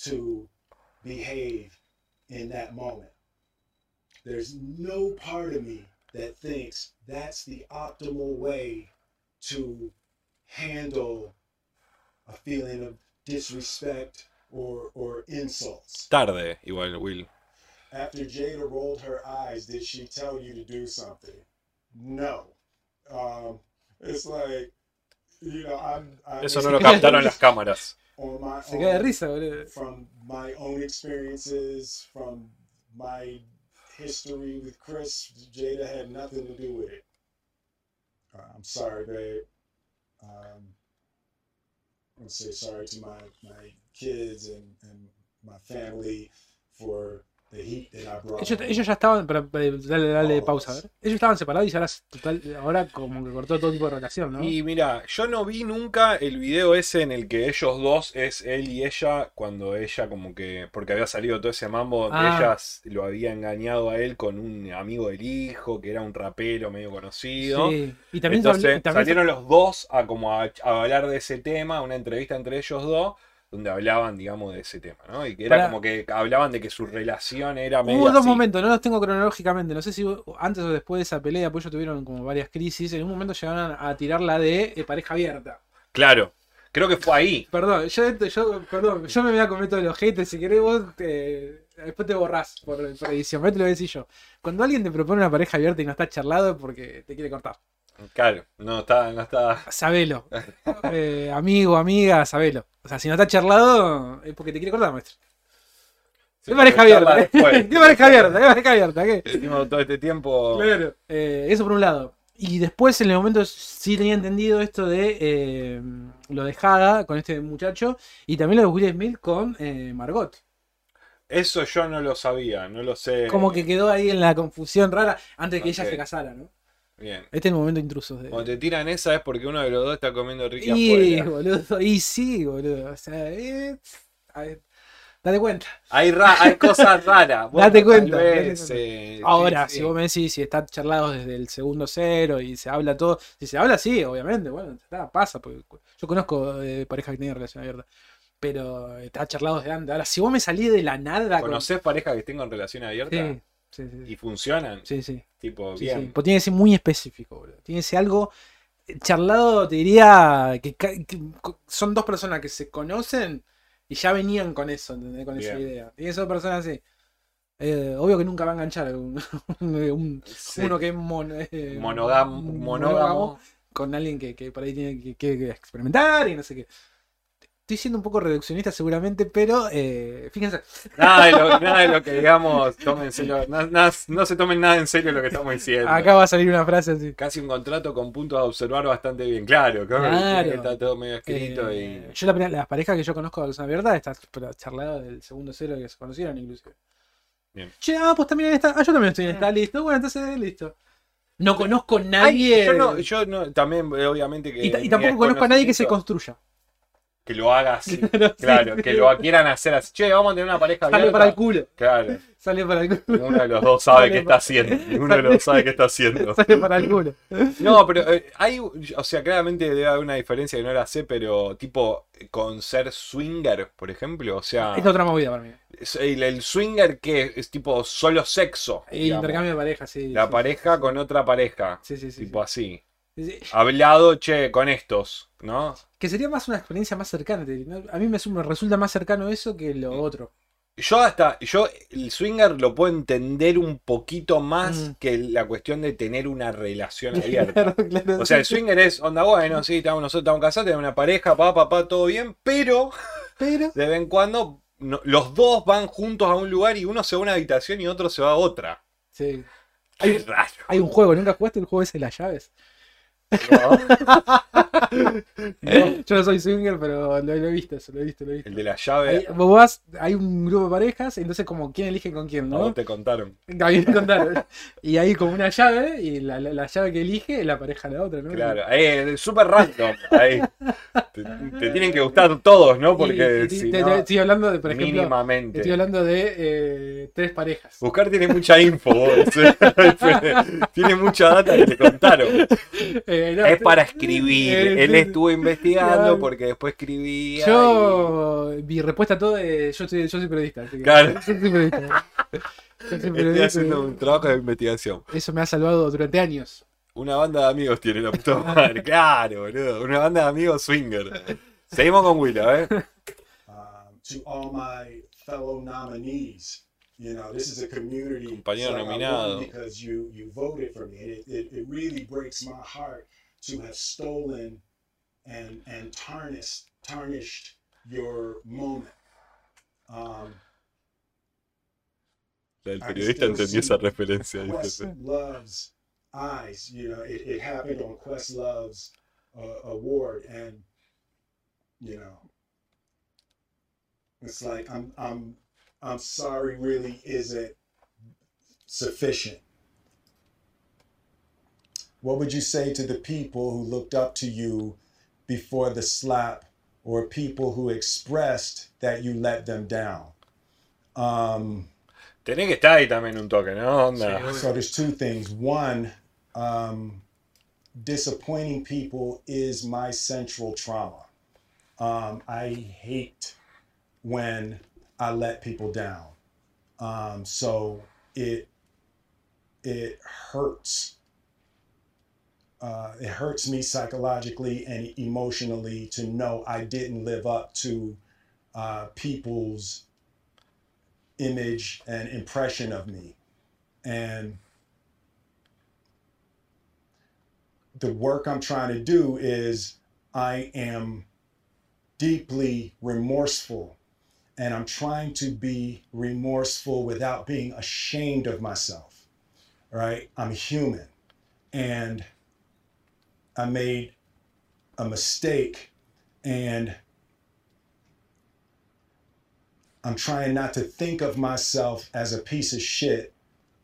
to behave in that moment. There's no part of me that thinks that's the optimal way to handle a feeling of disrespect or, or insults. Tarde, igual, Will. After Jada rolled her eyes, did she tell you to do something? No. Um, it's like, you know, I'm, I'm Eso no lo captaron las cámaras. On my se own- risa, boludo. from my own experiences, from my history with Chris, Jada had nothing to do with it. Uh, I'm sorry, babe. Um, I'm gonna say sorry to my, my kids and, and my family for Ellos, ellos ya estaban, pero, pero dale, dale pausa, a ver. Ellos estaban separados y ahora, total, ahora como que cortó todo tipo de relación, ¿no? Y mira, yo no vi nunca el video ese en el que ellos dos es él y ella, cuando ella como que, porque había salido todo ese mambo donde Ah. ella s- lo había engañado a él con un amigo del hijo, que era un rapero medio conocido. Sí. Y también, Entonces habl- también- salieron los dos a como a, a hablar de ese tema, una entrevista entre ellos dos, donde hablaban, digamos, de ese tema, ¿no? Y que era como que hablaban de que su relación era medio Hubo dos así. momentos, no los tengo cronológicamente, no sé si antes o después de esa pelea, pues ellos tuvieron como varias crisis, en un momento llegaron a tirar la de eh, pareja abierta. Claro, creo que fue ahí. Perdón, yo, yo, perdón, yo me voy a comer todos los haters, si querés vos, te- después te borrás por, por edición, pero te lo voy a decir yo. Cuando alguien te propone una pareja abierta y no está charlado es porque te quiere cortar. Claro, no está, no está. Sabelo. Eh, amigo, amiga, sabelo. O sea, si no está charlado es porque te quiere cortar, maestro. ¿Qué pareja charla abierta? después. ¿Qué pareja abierta? ¿Qué pareja abierta? ¿Qué? Hicimos todo este tiempo. Claro. Eh, eso por un lado. Y después en el momento sí tenía entendido esto de eh, lo de Haga con este muchacho y también lo de Will Smith con eh, Margot. Eso yo no lo sabía, no lo sé. Como que quedó ahí en la confusión rara antes de que ella se casara, ¿no? Bien. Este es el momento intrusos de... Cuando te tiran esa es porque uno de los dos está comiendo rica Y, boludo, y sí, boludo. O sea, ver, date cuenta. Hay, ra- hay cosas raras. Date cuenta, vez, date cuenta. eh, Ahora, sí, si sí. vos me decís si está charlado desde el segundo cero y se habla todo, si se habla, sí, obviamente, bueno, está, pasa, porque yo conozco eh, parejas que tienen relación abierta, pero está charlado desde antes. Ahora, si vos me salís de la nada con... ¿Conocés parejas que tengan relación abierta? Sí, sí, sí. ¿Y funcionan? Sí, sí. Tipo, sí, bien. Pues tiene que ser muy específico, boludo. Tiene que ser algo eh, charlado, te diría que, son dos personas que se conocen y ya venían con eso, ¿entendés? Con esa idea. Y esas personas así. Eh, obvio que nunca va a enganchar un- un- uno que es mon- eh, Monogam- monógamo. con alguien que, que por ahí tiene que experimentar y no sé qué. Estoy siendo un poco reduccionista seguramente, pero eh, fíjense. Nada de, lo, nada de lo que digamos, na- na- no se tomen nada en serio lo que estamos diciendo. Acá va a salir una frase así. Casi un contrato con puntos a observar bastante bien. Claro, claro. Claro. Está todo medio escrito Eh, y. Yo la, primera- las parejas que yo conozco de relación abierta está pero charlada del segundo cero que se conocieron inclusive. Bien. Che, ah, pues también en esta. Ah, yo también estoy en esta, listo. Bueno, entonces listo. No conozco Ay, nadie. yo no, yo no, también, obviamente que. y, tampoco conozco a nadie que se construya. Que lo haga así. Claro, sí, Claro, sí. que lo quieran hacer así. Che, vamos a tener una pareja Sale abierta. para el culo. Claro, Sale para el culo. ninguno de los dos sabe Sale qué está haciendo. Ninguno de los dos sabe qué está haciendo. Sale para el culo. No, pero eh, hay, o sea, claramente debe haber una diferencia que no la sé, pero tipo con ser swinger, por ejemplo, o sea, Es otra movida para mí. el, el swinger que es tipo solo sexo, digamos. intercambio de pareja, sí. la sí, pareja con otra pareja, Sí, sí, sí. tipo así, sí. Sí, sí. Hablado, che, con estos, ¿no? Que sería más una experiencia más cercana. A mí me, su- me resulta más cercano eso que lo otro. Yo hasta, yo el swinger lo puedo entender un poquito más Mm. que la cuestión de tener una relación abierta. Claro, claro. O sea, el swinger es onda, bueno, sí, estamos, nosotros estamos casados, tenemos una pareja, papá, papá, todo bien, pero Pero. de vez en cuando no- los dos van juntos a un lugar y uno se va a una habitación y otro se va a otra. Sí. Qué raro. Hay un juego, ¿nunca jugaste el juego ese de las llaves? Yo no soy swinger, pero lo, lo he visto, eso, lo he visto, lo he visto. El de la Hay, llave, vos vas, hay un grupo de parejas, entonces como quién elige con quién, no ¿no? te contaron. A mí me contaron. Y hay como una llave, y la, la- la llave que elige es la pareja de la otra, ¿no? Claro, ahí, súper random. Ahí. Te, te tienen que gustar todos, ¿no? Y- Porque y- si te- no, te- estoy hablando de, por ejemplo, mínimamente. estoy hablando de eh, tres parejas. Buscar tiene mucha info, vos. tiene mucha data que te contaron. Eh, no, Es para escribir. eh, Él estuvo investigando Claro. porque después escribía. Yo, mi respuesta a todo es: yo soy, yo soy periodista. así que- Claro. Yo soy periodista. Yo soy y Estoy haciendo un trabajo de investigación. Eso me ha salvado durante años. Una banda de amigos tiene la puta madre. Claro, boludo. Una banda de amigos swinger. Seguimos con Willa, ¿eh? um, to all my fellow nominees. You know, this is a community. Compañero so nominado. Because you you voted for me. It, it, it really breaks my heart to have stolen and and tarnished tarnished your moment. Um, El I periodista still entendió see esa referencia. Quest. Love's eyes. You know, it, it happened on Quest Love's uh, award, and you know, it's like I'm I'm I'm sorry, really isn't sufficient. What would you say to the people who looked up to you before the slap, or people who expressed that you let them down? Um, Tenés que estar ahí también un toque, ¿no? Onda. So there's two things. One, um, disappointing people is my central trauma. Um, I hate when I let people down. Um, so it it hurts. Uh, it hurts me psychologically and emotionally to know I didn't live up to uh, people's image and impression of me. And the work I'm trying to do is I am deeply remorseful and I'm trying to be remorseful without being ashamed of myself. Right? I'm human and I made a mistake and I'm trying not to think of myself as a piece of shit.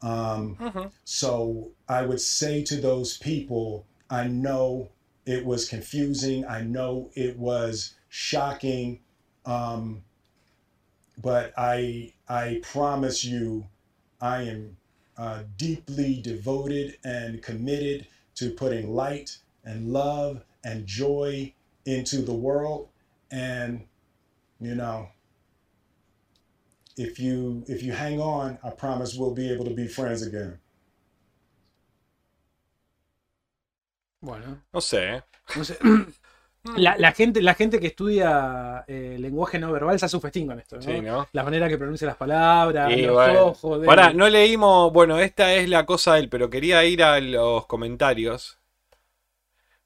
Um, Mhm. so I would say to those people, I know it was confusing. I know it was shocking. Um, but I, I promise you, I am uh, deeply devoted and committed to putting light and love and joy into the world. And, you know, if you if you hang on, I promise we'll be able to be friends again. Bueno, No sé, no sé. La, la gente, la gente que estudia eh, lenguaje no verbal se hace un festín con esto, ¿no? Sí, ¿no? La manera que pronuncia las palabras, los bueno. ojos. de- Pará, no leímos. Bueno, esta es la cosa de él, pero quería ir a los comentarios.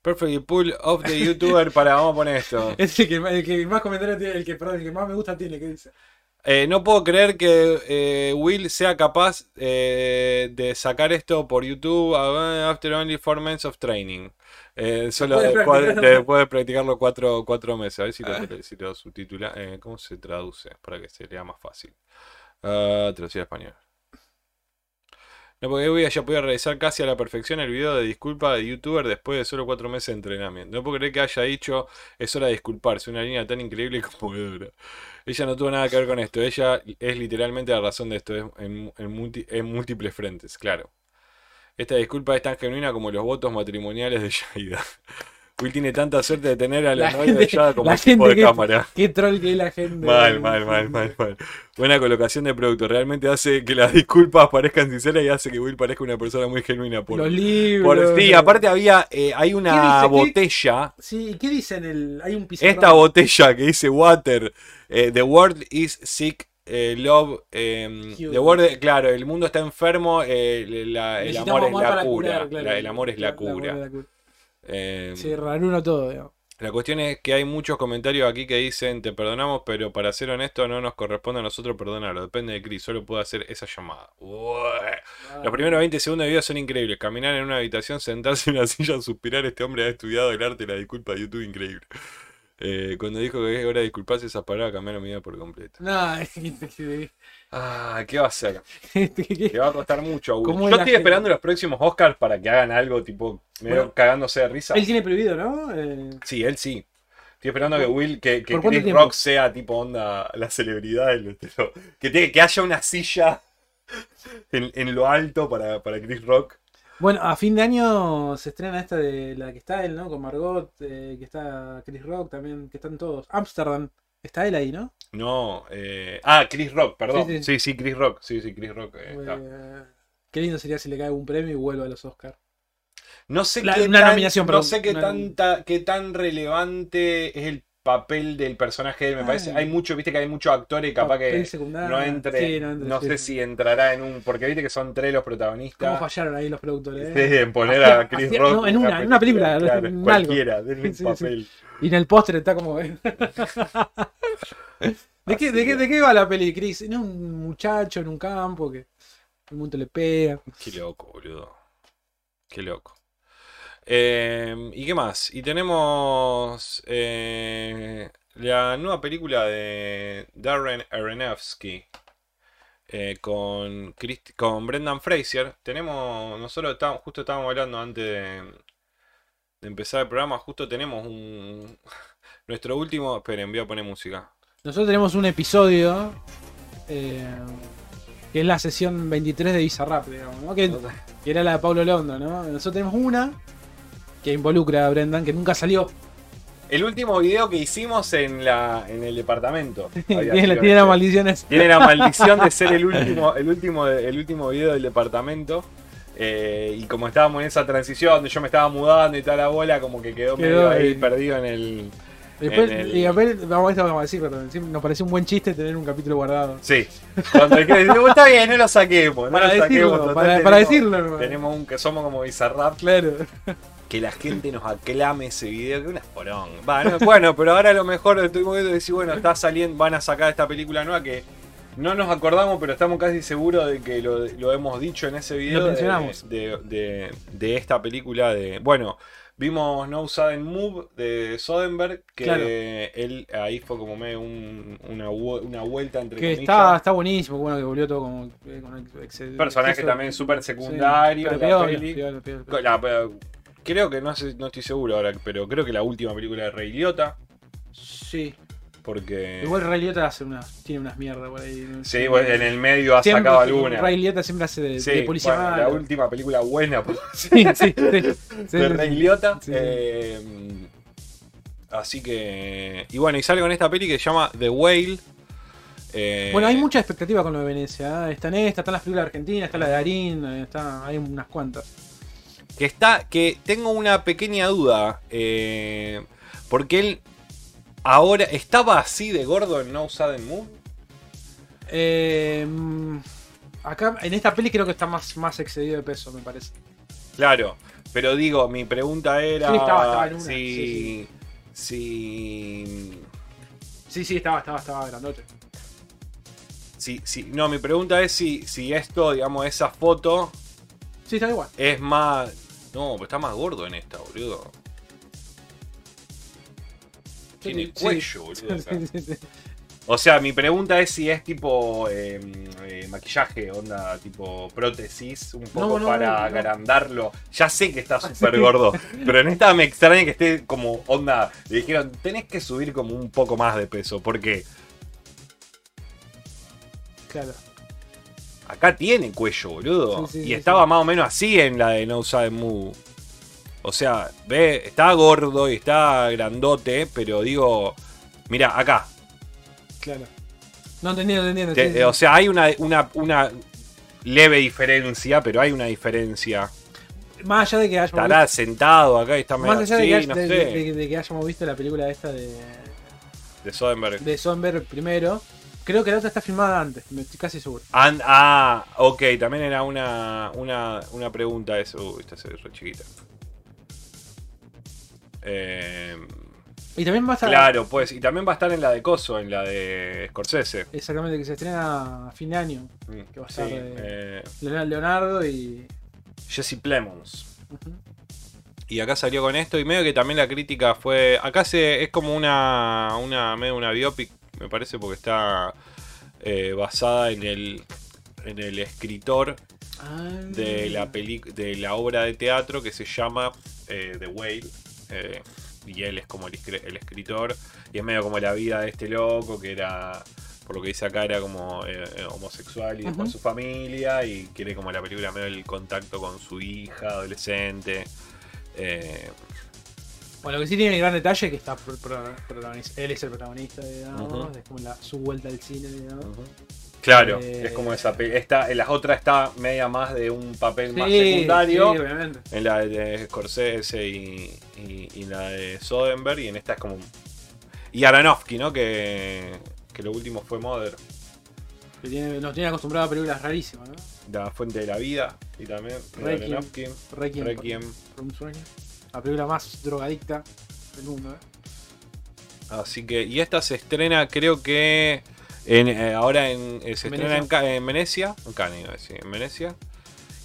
Perfect pull of the youtuber para, vamos a poner esto. Es el que, el que más comentarios tiene, el que, perdón, el que más me gusta tiene, que dice. Eh, no puedo creer que eh, Will sea capaz eh, de sacar esto por YouTube after only four months of training. Eh, solo después de, practicarlo, cuatro, cuatro, meses. A ver si lo, ah. si lo subtitula. Eh, ¿Cómo se traduce? Para que se lea más fácil. Uh, traducir a español. No, porque hoy ya podía realizar casi a la perfección el video de disculpa de youtuber después de solo cuatro meses de entrenamiento. No puedo creer que haya dicho es hora de disculparse, una línea tan increíble y dura. Ella no tuvo nada que ver con esto, ella es literalmente la razón de esto, en múltiples frentes, claro. Esta disculpa es tan genuina como los votos matrimoniales de Shaida. Will tiene tanta suerte de tener a la, novia de Shaida como equipo de cámara. Qué troll que es la gente. Mal, mal, mal, mal, mal. Buena colocación de producto. Realmente hace que las disculpas parezcan sinceras y hace que Will parezca una persona muy genuina. Por, los libros. Sí, aparte había, eh, hay una botella. ¿Qué, sí, ¿qué dice en el...? Hay un pizarrón. Esta botella que dice Water, eh, The World is Sick eh, love, em, The World, claro, el mundo está enfermo, eh, el, amor amor la cura, el amor es la cura. el amor es la em, sí, ranuno todo, digamos. La cuestión es que hay muchos comentarios aquí que dicen, te perdonamos, pero para ser honesto no nos corresponde a nosotros perdonarlo. Depende de Chris, solo puedo hacer esa llamada. Los primeros 20 segundos de vida son increíbles. Caminar en una habitación, sentarse en una silla, suspirar, este hombre ha estudiado el arte y la disculpa de YouTube, increíble. Eh, cuando dijo que es hora de disculparse, esa palabra cambiaron mi vida por completo. No, es que... Ah, ¿qué va a hacer? Le va a costar mucho a Will. Yo estoy esperando los próximos Oscars para que hagan algo tipo cagándose de risa. Él tiene prohibido, ¿no? Eh, sí, él sí. Estoy esperando que Will, que, Chris? Rock sea tipo onda la celebridad del Que, que haya una silla en, en lo alto para, para Chris Rock. Bueno, a fin de año se estrena esta de la que está él, ¿no? Con Margot, eh, que está Chris Rock también, que están todos. Amsterdam, está él ahí, ¿no? No, eh... ah, Chris Rock, perdón. Sí, sí, Chris Rock, sí, sí, Chris Rock. Eh, está. Eh, qué lindo sería si le cae un premio y vuelve a los Oscars. No sé, qué, una tan, nominación, no sé qué, tanta, qué tan relevante es el papel del personaje de él me ah. parece hay mucho viste que hay muchos actores capaz que no entre, no sé si entrará en un porque viste que son tres los protagonistas cómo fallaron ahí los productores en una, en una película claro, cualquiera. Denle un papel y en el póster está como ¿De qué, de, qué, va la peli, Chris? En un muchacho en un campo que el mundo le pega. Qué loco, boludo. Qué loco. Em, ¿Y qué más? Y tenemos eh, la nueva película de Darren Aronofsky eh, con, con Brendan Fraser. Tenemos, nosotros justo estábamos hablando antes de, empezar el programa, justo tenemos un... Nuestro último... Esperen, voy a poner música. Nosotros tenemos un episodio eh, que es la sesión 23 de Bizarrap, digamos, que, que, era la de Pablo Londo, ¿no? Nosotros tenemos una que involucra a Brendan, que nunca salió. El último video que hicimos en, la, en el departamento. tiene, la, tiene la maldición Tiene la maldición de ser el último, el último, el último video del departamento. Eh, y como estábamos en esa transición donde yo me estaba mudando y toda la bola, como que quedó, medio ahí perdido en el. Después, y después, vamos, vamos a decirlo también. Nos pareció un buen chiste tener un capítulo guardado. Sí. Cuando el que decir, está bien, no lo saquemos. No para lo decirlo, saquemos. Tenemos, un que somos como Bizarrap. Claro que la gente nos aclame ese video, que una porón. Bueno, bueno, pero ahora a lo mejor estoy moviendo de decir, bueno, está saliendo, van a sacar esta película nueva que no nos acordamos, pero estamos casi seguros de que lo, hemos dicho en ese video. Lo mencionamos. De, esta película de. Bueno. Vimos No Sudden Move de Soderbergh, que él ahí fue como medio un, una, una, vuelta entre Que comillas. está, está buenísimo, bueno, que volvió todo como eh, Personaje también súper secundario. La, creo que no, no estoy seguro ahora, pero creo que la última película de Rey Liotta. Sí. Porque. Igual Ray Liotta hace unas, tiene unas mierdas por ahí. Sí, en el medio ha siempre, sacado alguna. Ray Liotta siempre hace de, policía bueno. La última película buena. sí, sí, sí, de Ray Liotta. Eh, así que. Y bueno, y sale con esta peli que se llama The Whale. Eh, bueno, hay mucha expectativa con lo de Venecia. ¿eh? Está están las películas argentinas, está la de Darín, eh, está, hay unas cuantas. Que está. Que tengo una pequeña duda. Eh, porque él. Ahora. ¿Estaba así de gordo en No Sudden Move? Eh, mm, acá. En esta peli creo que está más, más excedido de peso, me parece. Claro. Pero digo, mi pregunta era. Sí, estaba, en una. Si. Sí, sí. si... sí, sí estaba, estaba, estaba grandote. Sí, sí. No, mi pregunta es si, si esto, digamos, esa foto. Sí, está igual. Es más. No, pero está más gordo en esta, boludo. Tiene cuello, boludo. O sea. mi pregunta es si es tipo em, eh, maquillaje, onda, tipo prótesis, un poco para agrandarlo. Ya sé que está súper gordo, pero en esta me extraña que esté como onda. Le dijeron, tenés que subir como un poco más de peso, porque. Claro acá tiene cuello, boludo. Sí, sí, y sí, estaba más o menos así en la de No Side Move. O sea, ve, está gordo y está grandote, pero digo, mira, acá, Claro. No entendiendo, no entiendo. Te- O sea, hay una, una, una leve diferencia, pero hay una diferencia. más allá de que hayamos Estará visto, sentado acá y está más allá de, que, hay- no de- sé. de- de que hayamos visto la película esta de, De Soderbergh. de Sonberg primero, creo que la otra está filmada antes, me estoy casi seguro. And- ah, ok, también era una, una, una pregunta eso. Uy, esta se ve re chiquita. Eh, Y también va a estar. claro, pues, y también va a estar en la de Coso, en la de Scorsese. Exactamente, que se estrena a fin de año. Mm, Que va a sí, estar de- eh, Leonardo Leonardo y. Jesse Plemons. Y acá salió con esto y medio que también la crítica fue... Acá se, es como una, una, medio una biopic, me parece, porque está eh, basada en el, en el escritor Ah. de la, peli, de la obra de teatro que se llama eh, The Whale. eh, y él es como el, escri- el escritor. Y es medio como la vida de este loco que era... Por lo que dice acá era como homosexual y después su familia y quiere como la película medio el contacto con su hija, adolescente. Eh, Bueno, lo que sí tiene el gran detalle es que está pro- pro- protagonista. Él es el protagonista, digamos. Ujú. Es como la, su vuelta al cine, digamos. Claro, Eh, es como esa pe- esta, en las otras está media más de un papel más secundario. sí, obviamente. en la de Scorsese y, y- y la de Soderbergh. Y en esta es como. Y Aronofsky, ¿no? Que, que lo último fue Mother, Que tiene, nos tiene acostumbrado a películas rarísimas, ¿no? La Fuente de la Vida. Y también Requiem. Aronofsky. Requiem, por- Requiem. Por, un sueño. La película más drogadicta del mundo, ¿eh? Así que. Y esta se estrena, creo que. En, eh, ahora en, eh, se estrena en, Venecia. En Cannes, iba a decir, en Venecia.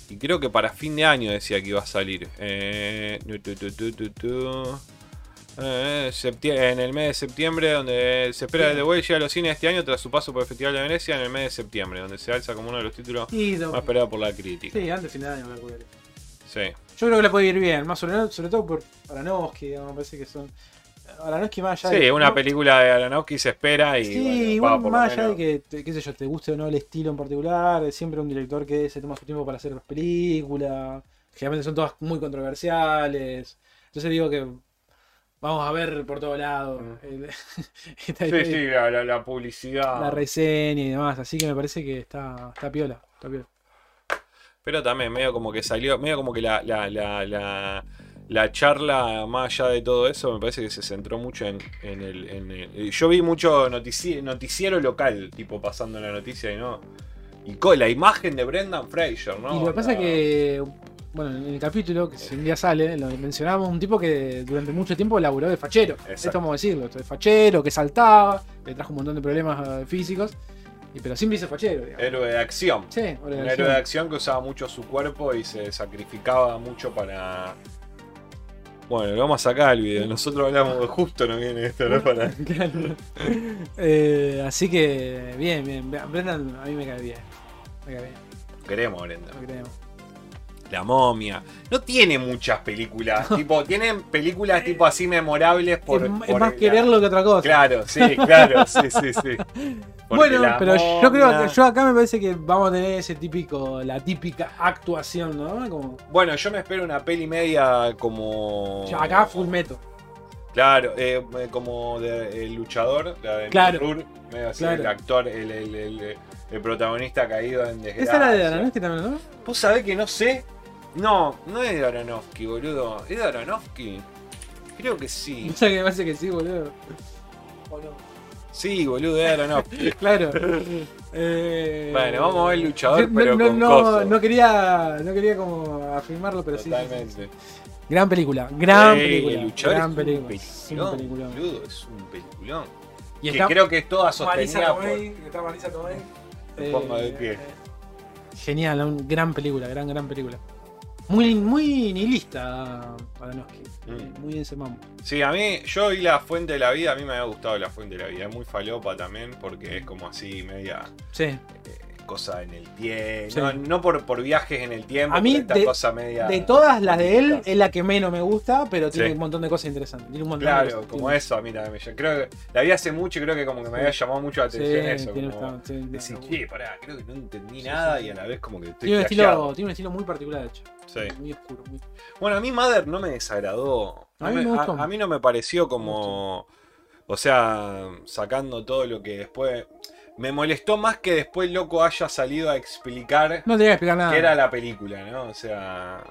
Y creo que para fin de año decía que iba a salir. Eh, tu, tu, tu, en el mes de septiembre, donde se espera que The Whale llegue a los cines este año tras su paso por el Festival de Venecia en el mes de septiembre, donde se alza como uno de los títulos Y más esperados por la crítica. Sí, antes de fin de año, calculo. Sí. Yo creo que le puede ir bien, más sobre, sobre todo por Aronofsky, digamos, me parece que son. Aronofsky más allá Sí, de. una no- película de Aronofsky se espera y. Sí, bueno, lo más allá de que, qué sé yo, te guste o no el estilo en particular, siempre un director que se toma su tiempo para hacer las películas, generalmente son todas muy controversiales, entonces digo que vamos a ver por todos lados Mm. esta- Sí, sí, la publicidad. la reseña y demás, así que me parece que está, está piola, está piola. Pero también medio como que salió, medio como que la, la, la, la, la charla, más allá de todo eso, me parece que se centró mucho en, en el, en el- Yo vi mucho notici- noticiero local, tipo pasando la noticia y no. Y con la imagen de Brendan Fraser, ¿no? y lo que pasa es que, bueno, en el capítulo, que si un día sale, lo mencionábamos un tipo que durante mucho tiempo laburó de fachero. Exacto. Esto vamos a decirlo, de fachero, que saltaba, que trajo un montón de problemas eh, físicos, pero siempre hizo fachero, digamos. Héroe de acción. Sí, Un organización. héroe de acción que usaba mucho su cuerpo y se sacrificaba mucho para. Bueno, lo vamos a sacar el video. Nosotros hablamos justo, no viene esto, ¿no? Para... Claro. Eh, así que, bien, bien. Brendan a mí me cae bien. Me cae bien, Queremos, Brenda. lo creemos. La momia. No tiene muchas películas. tipo, tienen películas tipo así memorables por. es, por es más la- quererlo que otra cosa. Claro, sí, claro, sí, sí, sí. Porque bueno, la pero yo creo que yo acá me parece que vamos a tener ese típico, la típica actuación, ¿no? Como Bueno, yo me espero una peli media como. acá full meto. Claro, eh, eh, como de, el luchador, la de Claro. Ruhr, medio así, Claro. el actor, el, el- el- el protagonista caído en desgracia. Esa era de Aronofsky también, ¿no? ¿Vos sabés que no sé? No, no es de Aronofsky, boludo. ¿Es de Aronofsky? Creo que sí. O sea que me parece que sí, boludo. ¿O no? Sí, boludo, es de Aronofsky. Claro. Eh, Bueno, vamos a ver el luchador, no- pero no, con no, coso. no quería, no quería como afirmarlo, pero sí, sí. Gran película, gran Ey, película. El luchador gran es película. un es un peliculón, peliculón. boludo, es un peliculón. Y que está creo que es toda sostenida por... Está Marisa Tomei. Me pongo de pie. Genial, un- gran película, gran, gran película. Muy, muy nihilista Aronofsky. Mm. Muy en ese mambo. Sí, a mí, yo vi La Fuente de la Vida, a mí me había gustado La Fuente de la Vida. Es muy falopa también porque es como así, media Sí. eh, cosa en el tiempo. Sí. No, no por, por viajes en el tiempo, A mí, esta de- cosa media. De todas las de él, es la que menos me gusta, pero tiene Sí. un montón de cosas interesantes. Tiene un montón de Claro, cosas. como Tiene- eso a mí también. Yo creo que la vi hace mucho y creo que como que me Sí. había llamado mucho la Sí, atención eso. tiene como esta- sí, decir, che, pará, creo que no entendí Sí, nada sí. y a la vez como que estoy Tiene un, estilo, tiene un estilo muy particular, de hecho. Sí. Muy oscuro. Muy... Bueno, a mí Mother no me desagradó. No A mí me me- gustó. a mí no me pareció como. O sea, sacando todo lo que después. Me molestó más que después loco haya salido a explicar No tenía que explicar nada. qué era la película, ¿no? O sea.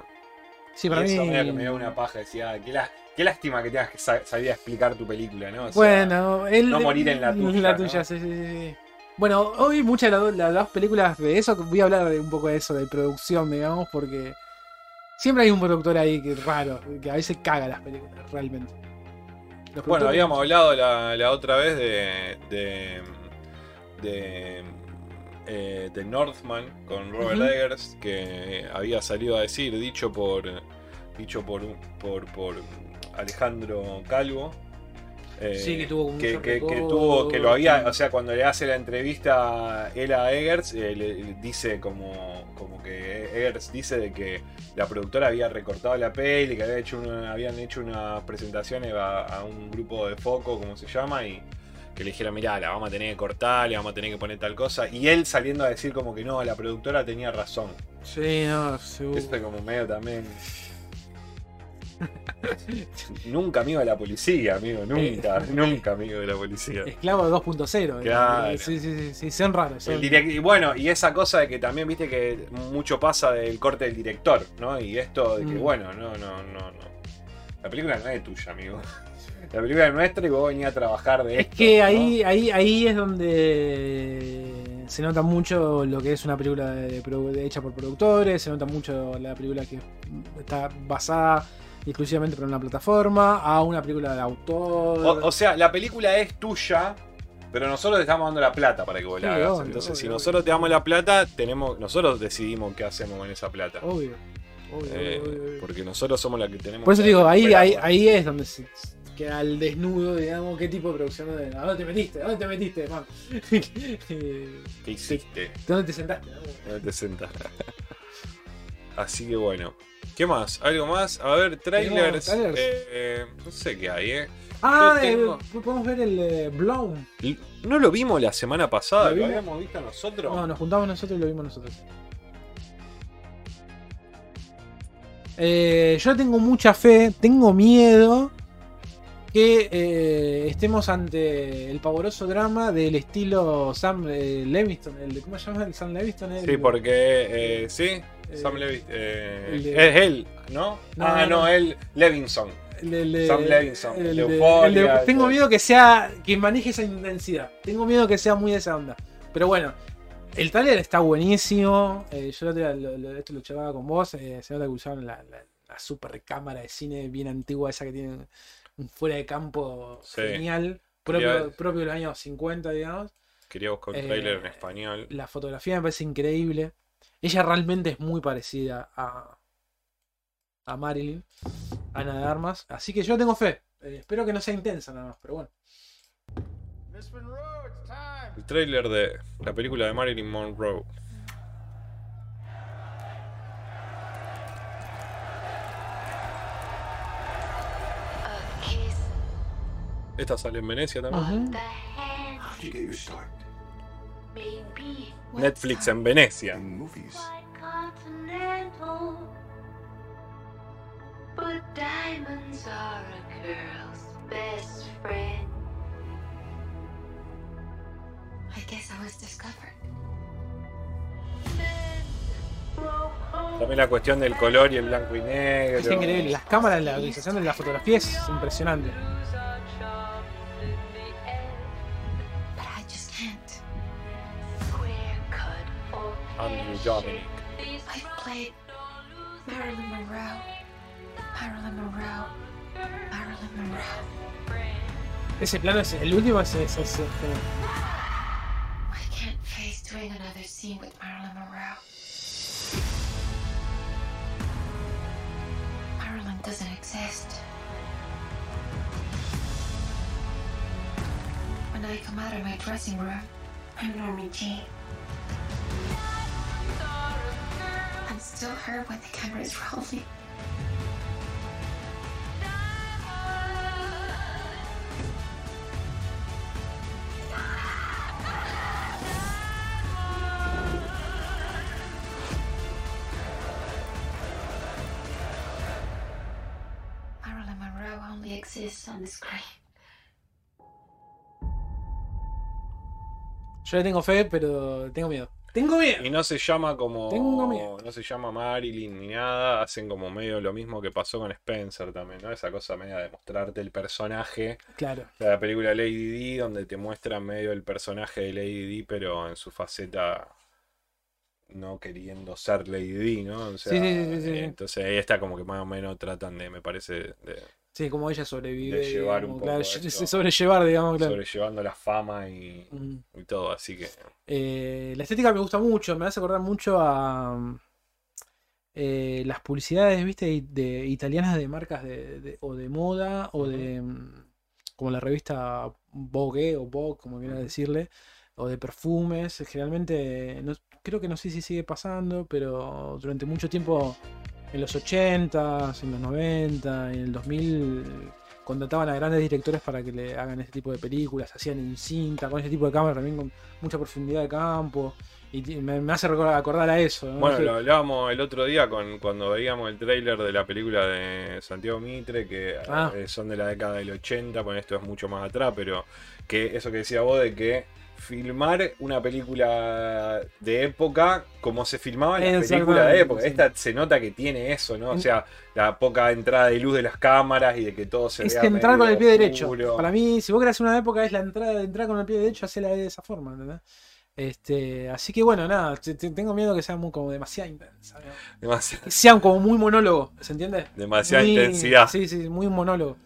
Sí, para eso mí. que me dio una paja. Decía, qué, lá- qué lástima que tengas que sa- salir a explicar tu película, ¿no? O sea, Bueno, él. no morir en la tuya, La ¿no? tuya, sí, sí, sí. Bueno, hoy muchas de las, las dos películas de eso, voy a hablar de un poco de eso, de producción, digamos, porque siempre hay un productor ahí que raro, que a veces caga las películas, realmente. Los Bueno, habíamos hablado la, la otra vez de. de. de. eh, de Northman con Robert. Eggers, que había salido a decir, dicho por. dicho por. por, por Alejandro Calvo. Eh, Sí, que tuvo que, que- que tuvo que lo había o sea cuando le hace la entrevista él a Eggers eh, le, dice como como que Eggers dice de que la productora había recortado la peli que había hecho una- habían hecho unas presentaciones a, a un grupo de foco como se llama y que le dijeron mirá la vamos a tener que cortar le vamos a tener que poner tal cosa y él saliendo a decir como que no la productora tenía razón Sí, no, seguro. esto es como medio también nunca amigo de la policía amigo nunca Eh. nunca amigo de la policía Esclavo 2.0. Claro. Sí, sí, sí, sí, son raros. son- y bueno, y esa cosa de que también viste que mucho pasa del corte del director, ¿no? Y esto de que, Mm. bueno, no, no, no, no. La película no es tuya, amigo. La película es nuestra y vos venías a trabajar de Es esto. que ¿no? ahí, ahí, ahí es donde se nota mucho lo que es una película de- hecha por productores, se nota mucho la película que está basada exclusivamente por una plataforma, a una película de autor. O, o sea, la película es tuya, pero nosotros te estamos dando la plata para que vos la hagas. obvio, Entonces, si nosotros obvio. te damos la plata, tenemos, nosotros decidimos qué hacemos con esa plata. Obvio. obvio, Eh, obvio, obvio. porque nosotros somos la que tenemos Por eso digo, ahí, ahí, ahí es donde se queda al desnudo, digamos, qué tipo de producción. de- ¿A dónde te metiste? ¿A dónde te metiste, man? ¿Qué hiciste? ¿Dónde te sentaste? No te sentas. Así que bueno. ¿Qué más? ¿Algo más? A ver, trailers. trailers. eh, eh, no sé qué hay, ¿eh? Ah, tengo- eh, podemos ver el eh, Blown. ¿No lo vimos la semana pasada? ¿Lo ¿Lo, habíamos visto nosotros? No, nos juntamos nosotros y lo vimos nosotros. Eh, yo tengo mucha fe, tengo miedo que eh, estemos ante el pavoroso drama del estilo Sam eh, Levinson. El, de- ¿Cómo se llama el Sam Levinson? El- Sí, porque. eh, sí, Sam Eh, Levinson. eh, el de- Es él, ¿no? No, ah, no, no, él, Levinson. el- Sam Levinson, de- tengo miedo que sea. que maneje esa intensidad. Tengo miedo que sea muy de esa onda. Pero bueno. El trailer está buenísimo. eh, yo lo- lo- esto lo charlaba con vos. eh, se nota que usaron la, la- la super cámara de cine bien antigua, esa que tiene un fuera de campo Sí. genial. Propio, Quería- propio de los años 50, digamos. Quería buscar un Eh, trailer en español. La fotografía me parece increíble. Ella realmente es muy parecida a, a Marilyn, Ana de Armas. Así que yo tengo fe. Eh, espero que no sea intensa nada más, pero bueno. El trailer de la película de Marilyn Monroe. Esta sale en Venecia también. Baby. Netflix en Venecia. También la cuestión del color y el blanco y negro. Es increíble. Las cámaras, la organización de la fotografía es impresionante. Cut or Andrew Dominic. I've played Marilyn Monroe. Marilyn Monroe. Marilyn Monroe. Ese plano es el último, es, es- es- es- I can't face doing another scene with Marilyn Monroe. Marilyn doesn't exist. When I come out of my dressing room, I'm Normie Jean. Still her when the camera is rolling. Marilyn Monroe only exists on the screen. Yo le tengo fe, pero tengo miedo. Tengo miedo. Y no se llama como. Tengo miedo. No se llama Marilyn ni nada. Hacen como medio lo mismo que pasó con Spencer también, ¿no? Esa cosa media de mostrarte el personaje. Claro. de la película Lady D, donde te muestran medio el personaje de Lady D, pero en su faceta no queriendo ser Lady D, ¿no? O sea, Sí, sí, sí, sí, sí. eh, Entonces ahí está como que más o menos tratan de, me parece, de Sí, como ella sobrevive. De llevar digamos, un poco claro, esto. sobrellevar, digamos, claro. sobrellevando la fama y, Mm. y todo, así que Eh, la estética me gusta mucho, me hace acordar mucho a eh, las publicidades, viste, de italianas de marcas de, de- o de moda o de mm, como la revista Vogue o Vogue, como quieras decirle, o de perfumes. Generalmente, no- creo que no sé si sigue pasando, pero durante mucho tiempo en los 80, en los 90, en el 2000 contrataban a grandes directores para que le hagan este tipo de películas, hacían en cinta, con ese tipo de cámara también con mucha profundidad de campo. Y me, me hace recordar- acordar a eso. ¿no? Bueno, lo hablábamos el otro día con, cuando veíamos el tráiler de la película de Santiago Mitre, que Ah. eh, son de la década del 80, bueno, esto es mucho más atrás, pero que eso que decía vos de que filmar una película de época como se filmaba en las películas de época. Esta se nota que tiene eso, ¿no? O sea, la poca entrada de luz de las cámaras y de que todo se es vea que entrar con el pie derecho. Para mí, si vos querés una época, es la entrada de entrar con el pie derecho, hacela de esa forma, ¿entendés? Este, así que bueno, nada, te- te- tengo miedo que sea muy, como demasiado intensa. ¿no? Demasiada, Que sea como muy monólogo, ¿se entiende? demasiada Muy- intensidad. Sí, sí, muy monólogo.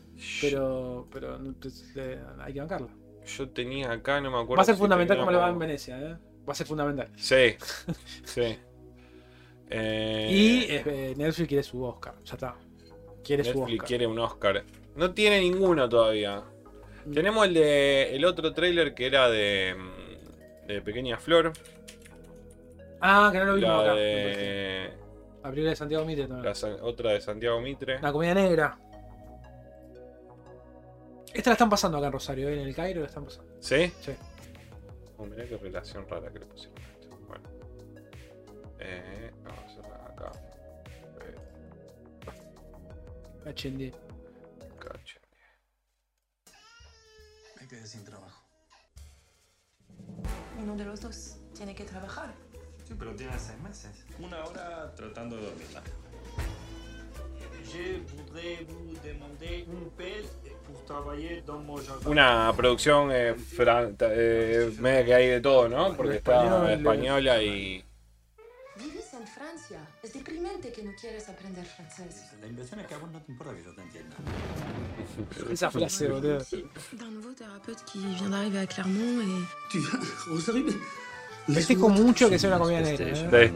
Pero, pero hay que bancarlo. Yo tenía acá, no me acuerdo. Va a ser si fundamental como lo va en Venecia, ¿eh? Va a ser fundamental. Sí, sí. Eh, Y eh, Netflix quiere su Oscar, ya está. Quiere su Netflix Oscar. quiere un Oscar. No tiene ninguno todavía. Mm. Tenemos el de el otro tráiler que era de, mm, de Pequeña Flor. Ah, que no lo vimos La acá. de La película de Santiago Mitre también. la otra de Santiago Mitre. La comedia negra. Esta la están pasando acá en Rosario, ¿eh? en el Cairo la están pasando. ¿Sí? Sí. Oh, mirá qué relación rara que le pusieron a esto. Bueno. Eh, vamos a hacerla acá. Eh, cacho. Me quedé sin trabajo. Uno de los dos tiene que trabajar. Sí, pero tiene seis meses. Una hora tratando de dormirla. Je voudrais vous demander un pelle Una producción eh, eh, media que hay de todo, ¿no? Porque está Español, española y. Vives en Francia. Es deprimente que no quieres aprender francés. La inversión es que a vos no te importa que yo te entienda. Esa frase, boludo. D'un nouveau thérapeute qui vient d'arriver à Clermont et Tu viens, Rosario, mais Festejo mucho que sea una comedia negra. ¿eh?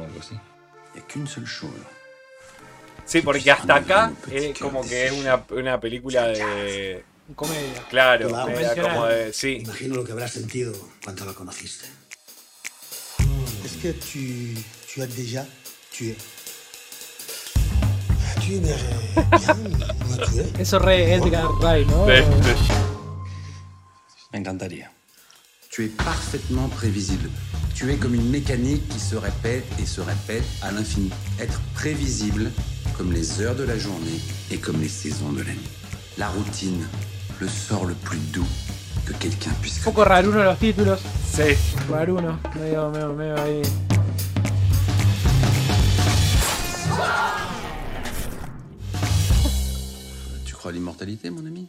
Sí. Porque hasta acá es como que es una, una película de. Comedia. Claro, Claro. media como de. Sí. Imagino lo que habrás sentido cuando la conociste. Est-ce que tu, tu as déjà tué Tu aimerais bien me tuer Eso re Edgar Wright, ¿no? Me encantaría. Tu es parfaitement prévisible. Tu es comme une mécanique qui se répète et se répète à l'infini. Être prévisible comme les heures de la journée et comme les saisons de l'année. La routine, le sort le plus doux que quelqu'un puisse Un poco raruno los títulos. Sí. Raruno. Medio, medio, medio ahí. Tu crois à l'immortalité, mon ami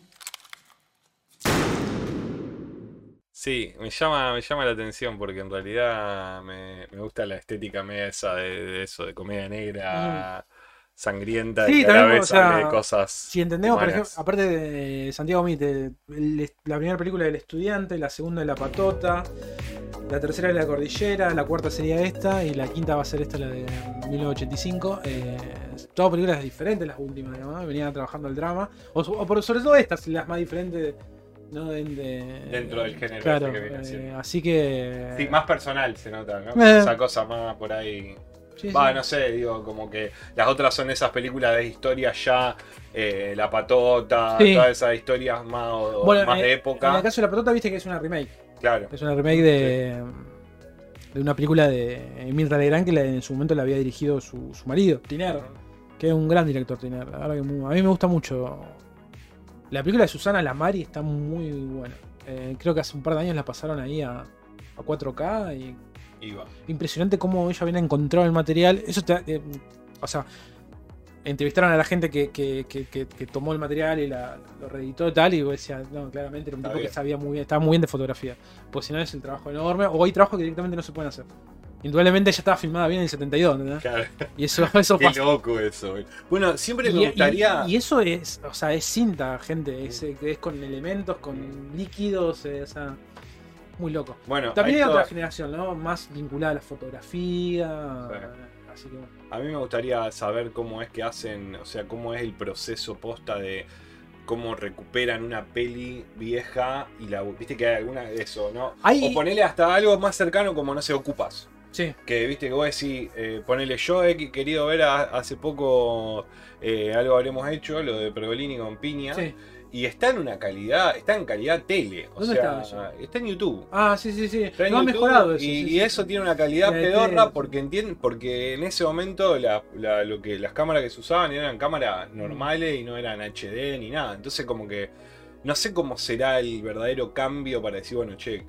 Sí, me llama, me llama la atención porque en realidad me, me gusta la estética media esa de, de eso, de comedia negra, sangrienta Sí, y que a la también, vez o sea, hable de cosas. Si entendemos, por ejemplo, aparte de Santiago Mite, la primera película del estudiante, la segunda de la patota, La tercera es la cordillera, la cuarta sería esta y la quinta va a ser esta, la de 1985. Eh, todas películas diferentes, las últimas, digamos, ¿no? venían trabajando el drama. O, o por, sobre todo estas, las más diferentes ¿no? de- de- Dentro del género Claro, este que viene eh, haciendo. así que. Sí, más personal se nota, ¿no? Eh. Esa cosa más por ahí. Sí, Va, sí. no sé, digo, como que las otras son esas películas de historia ya, eh, La Patota, Sí. todas esas historias más, o- Bueno, más eh, de En época. el caso de la patota, viste que es una remake. Claro. Es una remake de, de una película de Emil Legrand que en su momento la había dirigido su, su marido, Tiner, que es un gran director, Tiner. La verdad que mu- a mí me gusta mucho. La película de Susana Lamari está muy buena. Eh, creo que hace un par de años la pasaron ahí a, a 4K y Iba. impresionante cómo ella había encontrado el material. Eso te, eh, o sea, entrevistaron a la gente que, que- que- tomó el material y la, lo reeditó y tal, y vos decías, no, claramente era un tipo que sabía muy bien, estaba muy bien de fotografía. Pues si no es el trabajo enorme, o hay trabajos que directamente no se pueden hacer. Indudablemente ella estaba filmada bien en el 72, ¿entendés? Claro. Y eso, eso Qué pasa. loco eso. güey. Bueno, siempre Y, me gustaría. y- y eso es, o sea, es cinta, gente, es, es con elementos, con líquidos, eh, o sea, muy loco. bueno, También hay otra generación, ¿no? Más vinculada a la fotografía. Así que bueno. A mí me gustaría saber cómo es que hacen, o sea, cómo es el proceso posta de cómo recuperan una peli vieja y la. Viste que hay alguna de eso, ¿no? Hay- O ponerle hasta algo más cercano como, no sé, Ocupas. Sí. Que viste que vos decís, eh, ponele yo he querido ver a- hace poco eh, algo habremos hecho, lo de Pergolini con Piña. Sí. Y está en una calidad, está en calidad tele. O ¿Dónde sea, está está en YouTube. Ah, sí, sí, sí. Está en No han YouTube mejorado eso. Y, sí, y sí. eso tiene una calidad La pedorra porque entienden, porque en ese momento la, la- lo que las cámaras que se usaban eran cámaras normales y no eran HD ni nada. Entonces como que no sé cómo será el verdadero cambio para decir, bueno, che,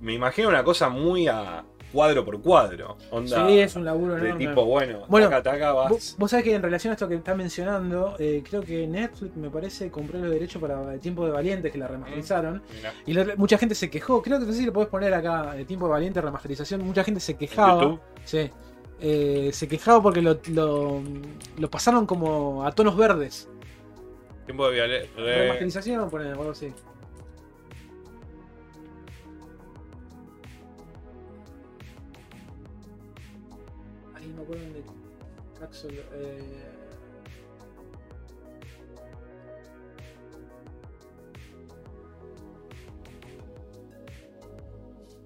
me imagino una cosa muy a cuadro por cuadro. Onda Sí, es un laburo de enorme. tipo, bueno, Bueno, taca, taca, vas. Vos, vos sabés que en relación a esto que está mencionando, eh, creo que Netflix me parece compró los derechos para el Tiempo de Valientes que la remasterizaron. Mirá. Y la- mucha gente se quejó. Creo que no sé si lo podés poner acá, el Tiempo de Valiente remasterización. Mucha gente se quejaba. YouTube? Sí. Eh, se quejaba porque lo, lo- lo pasaron como a tonos verdes. Tiempo de re- Remasterización, poner algo así. Eh,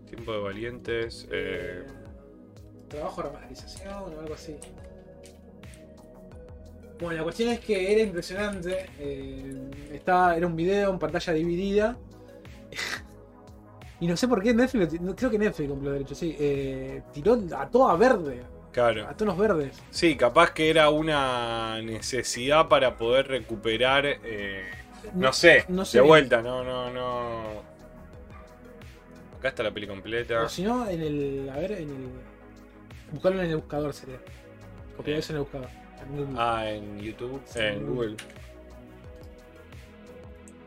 Tiempo de valientes. eh, trabajo de remasterización o algo así. Bueno, la cuestión es que era impresionante. eh, estaba, era un video en pantalla dividida. y no sé por qué Netflix, creo que Netflix compró los derechos, sí. eh, tiró a toda verde, claro. a tonos verdes. Sí, capaz que era una necesidad para poder recuperar. eh, no sé, no sé de vuelta, no, no, no. Acá está la peli completa. O si no, en el. A ver, en el. Buscarlo en el buscador sería. Copiar eso en el buscador. en. Ah, en YouTube, en Google.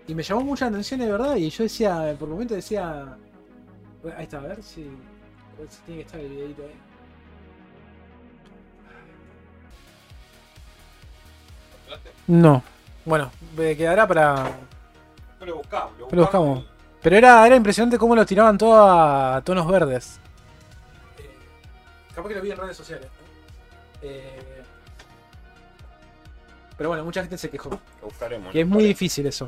Y me llamó mucha atención de verdad. Y yo decía, por momento decía. Ahí está, a ver si. a ver si tiene que estar el videito ahí. No. Bueno, me quedará para. Pero lo buscamos, lo Pero lo buscamos. Pero era, era impresionante cómo lo tiraban todo a tonos verdes. capaz que lo vi en redes sociales. Eh, pero bueno, mucha gente se quejó. Lo buscaremos. Que es muy difícil eso.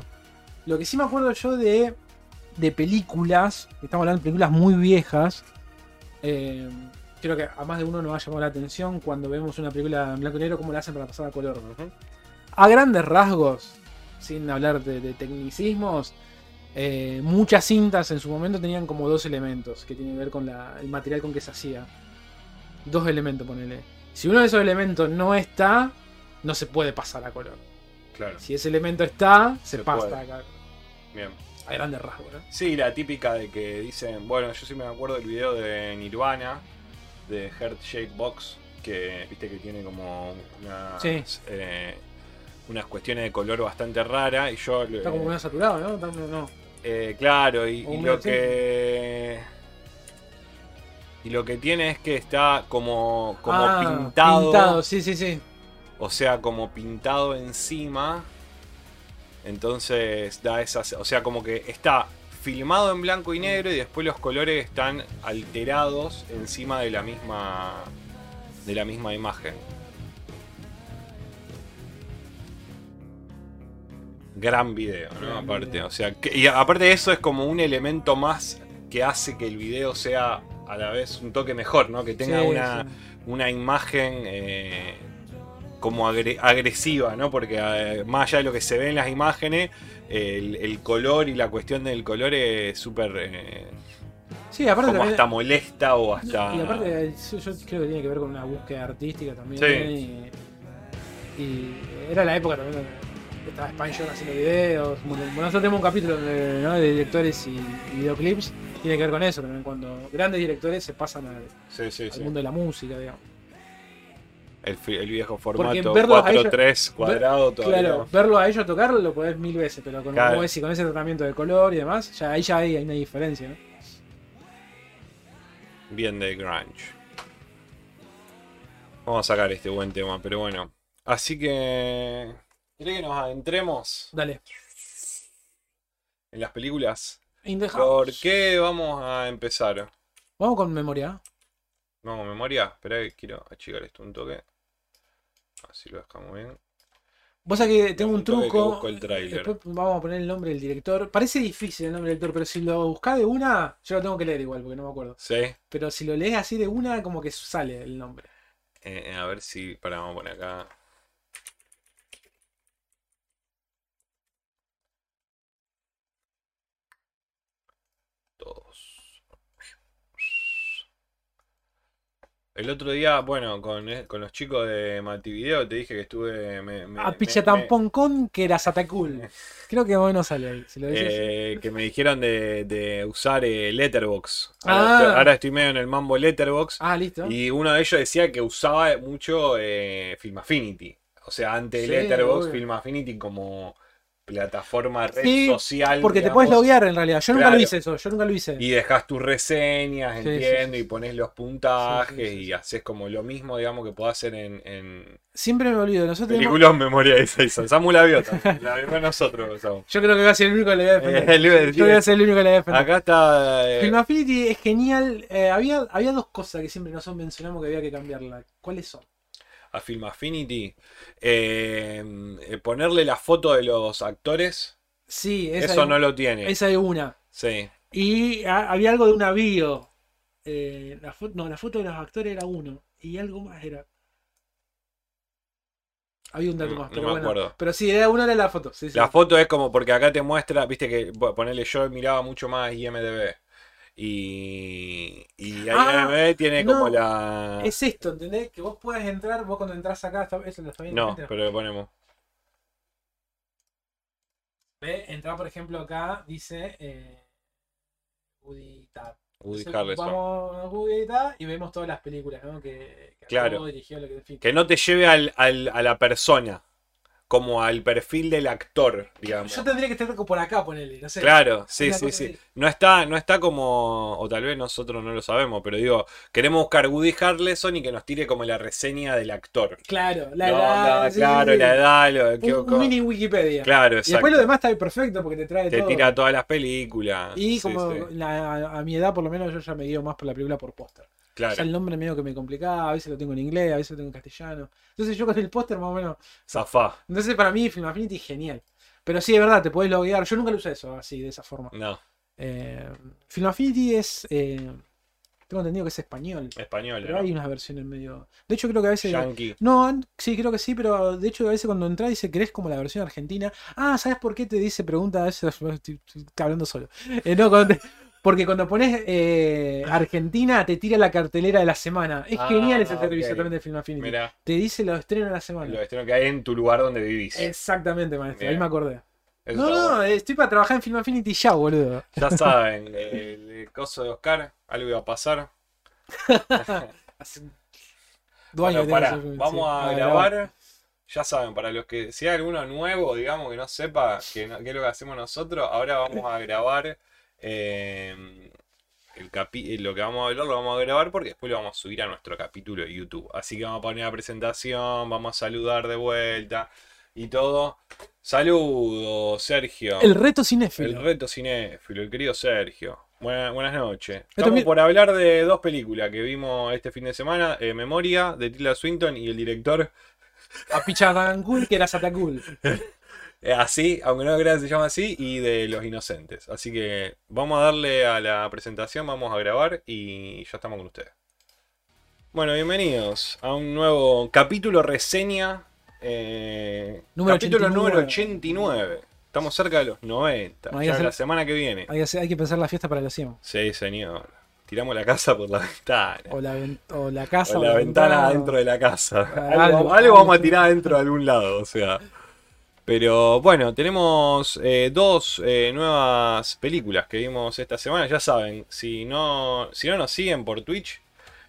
Lo que sí me acuerdo yo de, de películas, estamos hablando de películas muy viejas. eh, creo que a más de uno nos ha llamado la atención cuando vemos una película en blanco y negro, cómo la hacen para pasar a color. A grandes rasgos, sin hablar de, de tecnicismos, eh, muchas cintas en su momento tenían como dos elementos que tienen que ver con la- el material con que se hacía. Dos elementos, ponele. Si uno de esos elementos no está, no se puede pasar a color. Claro, Si ese elemento está, se, Se pasa puede. acá. bien. A grandes rasgos, ¿no? Sí, la típica de que dicen, bueno, yo sí me acuerdo del video de Nirvana, de Heart Shake Box, que viste que tiene como unas, Sí. eh, unas cuestiones de color bastante raras y yo... Está como medio saturado, ¿no? Está- no, no. Eh, claro, y, lo que... Y lo que tiene es que está como, como Ah, pintado, Pintado, sí, sí, sí. o sea, como pintado encima. Entonces da esas, o sea, como que está filmado en blanco y negro y después los colores están alterados encima de la misma de la misma imagen. Gran video, ¿no? Aparte, o sea, que- y aparte de eso es como un elemento más que hace que el video sea a la vez un toque mejor, ¿no? Que tenga Sí, una, sí. una imagen eh, como agre- agresiva, ¿no? Porque eh, más allá de lo que se ve en las imágenes, el, el color y la cuestión del color es súper eh, Sí, aparte como también- hasta molesta o hasta... Y aparte, eh, yo yo creo que tiene que ver con una búsqueda artística también. Sí. Y, y era la época también estaba Spanjor haciendo videos. Bueno, nosotros tenemos un capítulo de, ¿no? de directores y, y videoclips. Tiene que ver con eso también, cuando grandes directores se pasan al, Sí, sí, al sí. mundo de la música, digamos. El, viejo formato verlos a 4-3 cuadrado todavía. Claro, verlo a ellos tocar lo podés mil veces, pero con, Claro. como decís, con ese tratamiento de color y demás, ya ahí ya hay, hay una diferencia, ¿no? Bien de grunge. Vamos a sacar este buen tema, pero bueno. Así que... ¿Querés que nos adentremos Dale. en las películas? ¿Por qué vamos a empezar? Vamos con memoria. No, memoria. Espera que quiero achicar esto un toque. Así lo dejamos bien. Vos sabés que tengo Un truco. el. Después vamos a poner el nombre del director. Parece difícil el nombre del director, pero si lo buscás de una, yo lo tengo que leer igual porque no me acuerdo. Sí. Pero si lo lees así de una, como que sale el nombre. Eh, a ver si. Para, vamos a poner acá. Todos. El otro día, bueno, con, eh, con los chicos de Mativideo te dije que estuve. Me, me- A me- Pichatampon que era Satacul. Creo que bueno sale ahí. Si lo dices. eh, que me dijeron de, de usar eh, Letterbox. Ahora, Ah. estoy, ahora estoy medio en el mambo Letterbox. ah, listo. Y uno de ellos decía que usaba mucho eh, Film Affinity. O sea, antes Sí, Letterboxd, obvio. Film Affinity como plataforma red Sí, social. Porque te puedes loguear en realidad. Yo nunca lo hice eso. Yo nunca lo hice. Y dejas tus reseñas, Sí, entiendo, sí, y pones los puntajes y haces como lo mismo, digamos, que puedo hacer en, en Siempre me olvido. Nosotros tenemos- películas en memoria de Jason. Samu la vio también. La vimos nosotros, Samu. Yo creo que voy a ser el único que le voy a defender. Yo voy a ser el único que le voy a defender. Acá está. eh, Film Affinity es genial. Eh, había, había dos cosas que siempre nosotros mencionamos que había que cambiarla. ¿Cuáles son? A Film Affinity. eh, eh, ponerle la foto de los actores. Sí, Eso hay, no lo tiene. esa hay una. Sí. Y ha- había algo de una bio. Eh, la foto, no, la foto de los actores era uno. Y algo más era. Había un dato No- más, no pero me bueno. acuerdo. Pero sí, era una era la foto. sí, sí. La foto es como porque acá te muestra, viste que ponele yo miraba mucho más IMDB. Y, y Ah, IMDb tiene como la. Es esto, ¿entendés? Que vos puedas entrar, vos cuando entras acá, está- eso lo está viendo. No, gente? pero le ponemos. Ve, entrar por ejemplo acá, dice eh, Tab. Woody Entonces. Vamos a Woody y vemos todas las películas ¿no? que, que Claro. dirigió, lo que en fin. Que no te lleve al, al- a la persona, como al perfil del actor, digamos. Yo tendría que estar por acá, ponele, no sé. Claro, sí, sí, sí. No está, no está como, o tal vez nosotros no lo sabemos, pero digo, queremos buscar Woody Harrelson y que nos tire como la reseña del actor. Claro, la No, edad. sí, claro, sí, sí. la edad, lo, Un, un mini Wikipedia. Claro, y exacto. después lo demás está perfecto porque te trae Te todo. tira todas las películas. y como la- a, a mi edad, por lo menos, yo ya me guío más por la película por póster. Claro. Ya el nombre medio que me complicaba, a veces lo tengo en inglés, a veces lo tengo en castellano. Entonces yo con el póster más o menos. Zafá. Entonces para mí Film Affinity es genial. Pero sí, es verdad, te podés loguear. Yo nunca lo usé eso así, de esa forma. No, Eh, Film Affinity es. eh, tengo entendido que es español. español, Pero ¿no? hay unas versiones medio. De hecho, creo que a veces. Yankee. No, sí, creo que sí, pero de hecho a veces cuando entras dice, ¿querés como la versión argentina? Ah, ¿sabes por qué te dice? Pregunta, a veces estoy, estoy hablando solo. Eh, no, cuando te- porque cuando pones eh, Argentina te tira la cartelera de la semana. Es Ah, genial ese servicio ok. también de Film Affinity. Mira, Te dice los estrenos de la semana. lo estreno que hay en tu lugar donde vivís. Exactamente, maestro. Ahí me acordé. Eso No, no, bueno. estoy para trabajar en Film Affinity ya, boludo. Ya saben, el, el coso de Oscar, algo iba a pasar. Bueno, film, vamos sí. a grabar. Ya saben, para los que, si hay alguno nuevo, digamos, que no sepa no- qué es lo que hacemos nosotros, ahora vamos a grabar eh, el capi- lo que vamos a hablar, lo vamos a grabar porque después lo vamos a subir a nuestro capítulo de YouTube. Así que vamos a poner la presentación, vamos a saludar de vuelta. y todo. Saludos, Sergio. El reto cinéfilo. El reto cinéfilo, el querido Sergio. Buena- buenas noches. Estamos por hablar de dos películas que vimos este fin de semana: eh, Memoria de Tilda Swinton y el director A Pichadangul, que era Satangul. eh, así, aunque no crean se llama así, y de Los Inocentes. Así que vamos a darle a la presentación, vamos a grabar y ya estamos con ustedes. Bueno, bienvenidos a un nuevo capítulo reseña. eh, Número capítulo 89. número 89. Estamos cerca de los 90. Hay que ya hacer- la semana que viene. Hay que, hacer- hay que pensar la fiesta para los 100. Sí, señor. Tiramos la casa por la ventana. O la, ven- o la casa. O la ventana dentro de la casa. Algo algo- vamos a tirar dentro de algún lado, o sea. Pero bueno, tenemos eh, dos eh, nuevas películas que vimos esta semana. Ya saben, si no, si no nos siguen por Twitch,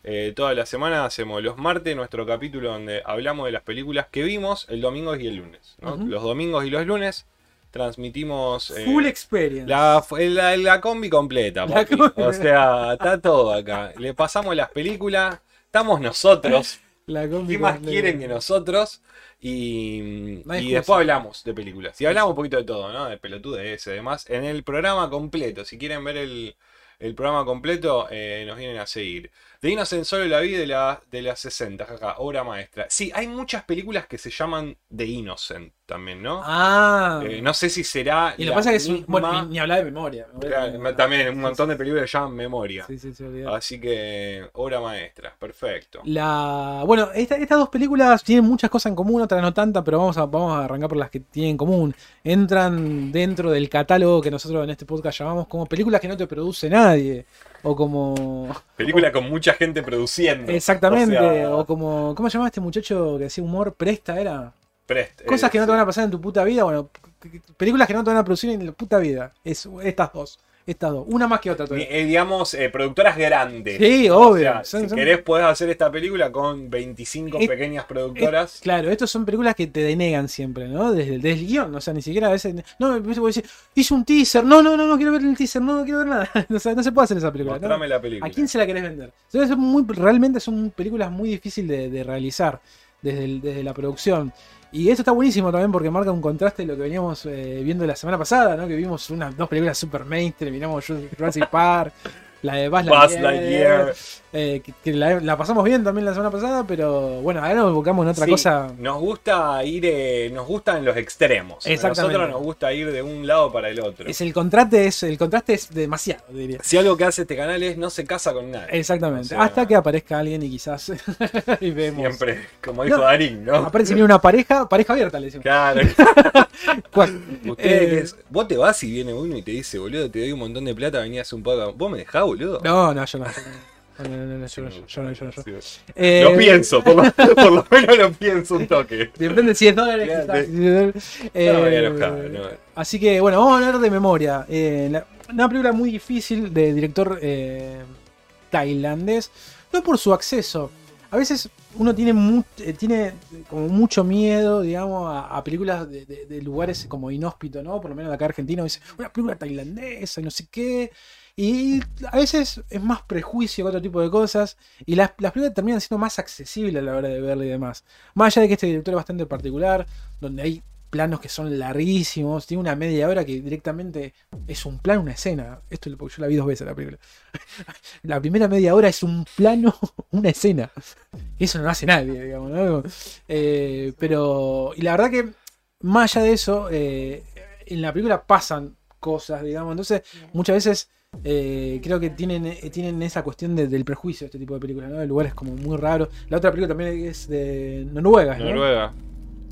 eh, toda la semana hacemos los martes nuestro capítulo donde hablamos de las películas que vimos el domingo y el lunes. Los domingos y los lunes transmitimos eh, Full experience. la, la, la combi completa, La papi. combi- O sea, está todo acá. Le pasamos las películas, estamos nosotros. La ¿Qué más quieren que nosotros? Y, No y después hablamos de películas. Y hablamos un poquito de todo, ¿no? De pelotudes y demás. En el programa completo. Si quieren ver el, el programa completo, eh, nos vienen a seguir. De Innocent solo la vi de, la, de las 60, jaja, obra maestra. Sí, hay muchas películas que se llaman The Innocent también, ¿no? Ah. Eh, no sé si será. y lo que pasa es que es un. Bueno, ni, ni hablar de memoria. Claro, también un montón de películas que llaman memoria. Sí, sí, sí. Así que, obra maestra, perfecto. La... Bueno, esta- estas dos películas tienen muchas cosas en común, otras no tantas, pero vamos a, vamos a arrancar por las que tienen en común. Entran dentro del catálogo que nosotros en este podcast llamamos como películas que no te produce nadie. O como. Película con mucha gente produciendo. Exactamente. O sea, O, como. ¿Cómo se llamaba este muchacho que hacía humor? Presta era. Prest, eh, Cosas que no te van a pasar en tu puta vida. Bueno, películas que no te van a producir en la puta vida. Es, estas dos. Estas dos. Una más que otra todavía. eh, digamos, eh, productoras grandes. Sí, O obvio. sea, Son- si son- querés, podés hacer esta película con 25 Es- pequeñas productoras. Claro, estos son películas que te denegan siempre, ¿no? Desde, desde el guion, o sea, ni siquiera a veces. No, vos decís, hice un teaser, no, no, no, no quiero ver el teaser, no, no quiero ver nada. o sea, no se puede hacer esa película. ¿no? Mostrame la película. ¿A quién se la querés vender? Entonces, son muy, realmente son películas muy difíciles de, de realizar desde, el- desde la producción. Y esto está buenísimo también porque marca un contraste de lo que veníamos eh, viendo la semana pasada, ¿no? Que vimos unas dos películas super mainstream, miramos Jurassic Park, la de Buzz Buzz Lightyear, Lightyear. eh, que, que la, la pasamos bien también la semana pasada, pero bueno, ahora nos enfocamos en otra Sí, cosa. Nos gusta ir, eh, nos gustan los extremos. A Exactamente. nosotros nos gusta ir de un lado para el otro. Es el contraste es el contraste es demasiado, diría. Si algo que hace este canal es no se casa con nadie. Exactamente. O sea, Hasta que aparezca alguien y quizás y vemos. Siempre, como dijo No, Darín, ¿no? Aparece bien una pareja, pareja abierta, le decimos. Claro. ¿Cuál? Ustedes Eh, vos te vas y viene uno y te dice, boludo, te doy un montón de plata, venías un poco. ¿Vos me dejás, boludo? No, no, yo no. No, no, no, no, yo no, yo no, yo no, yo no. Sí. Eh, Lo pienso, por lo, por lo menos lo pienso un toque. Depende si es dólares. Así que bueno, vamos a hablar de memoria. Eh, la- una película muy difícil de director eh, tailandés. No por su acceso. A veces uno tiene, mu- eh, tiene como mucho miedo, digamos, a, a películas de, de- de lugares como inhóspito, ¿no? Por lo menos de acá Argentina dice, una película tailandesa y no sé qué. Y a veces es más prejuicio que otro tipo de cosas. Y las, las películas terminan siendo más accesibles a la hora de verla y demás. Más allá de que este director es bastante particular, donde hay planos que son larguísimos, tiene una media hora que directamente es un plano, una escena. Esto porque yo la vi dos veces la película. La primera media hora es un plano, una escena. Eso no lo hace nadie, digamos, ¿no? Eh, pero, y la verdad que, más allá de eso, eh, en la película pasan cosas, digamos. Entonces, muchas veces eh, creo que tienen, eh, tienen esa cuestión de- del prejuicio este tipo de películas, ¿no? De lugares como muy raros. La otra película también es de Noruega, ¿no? Noruega.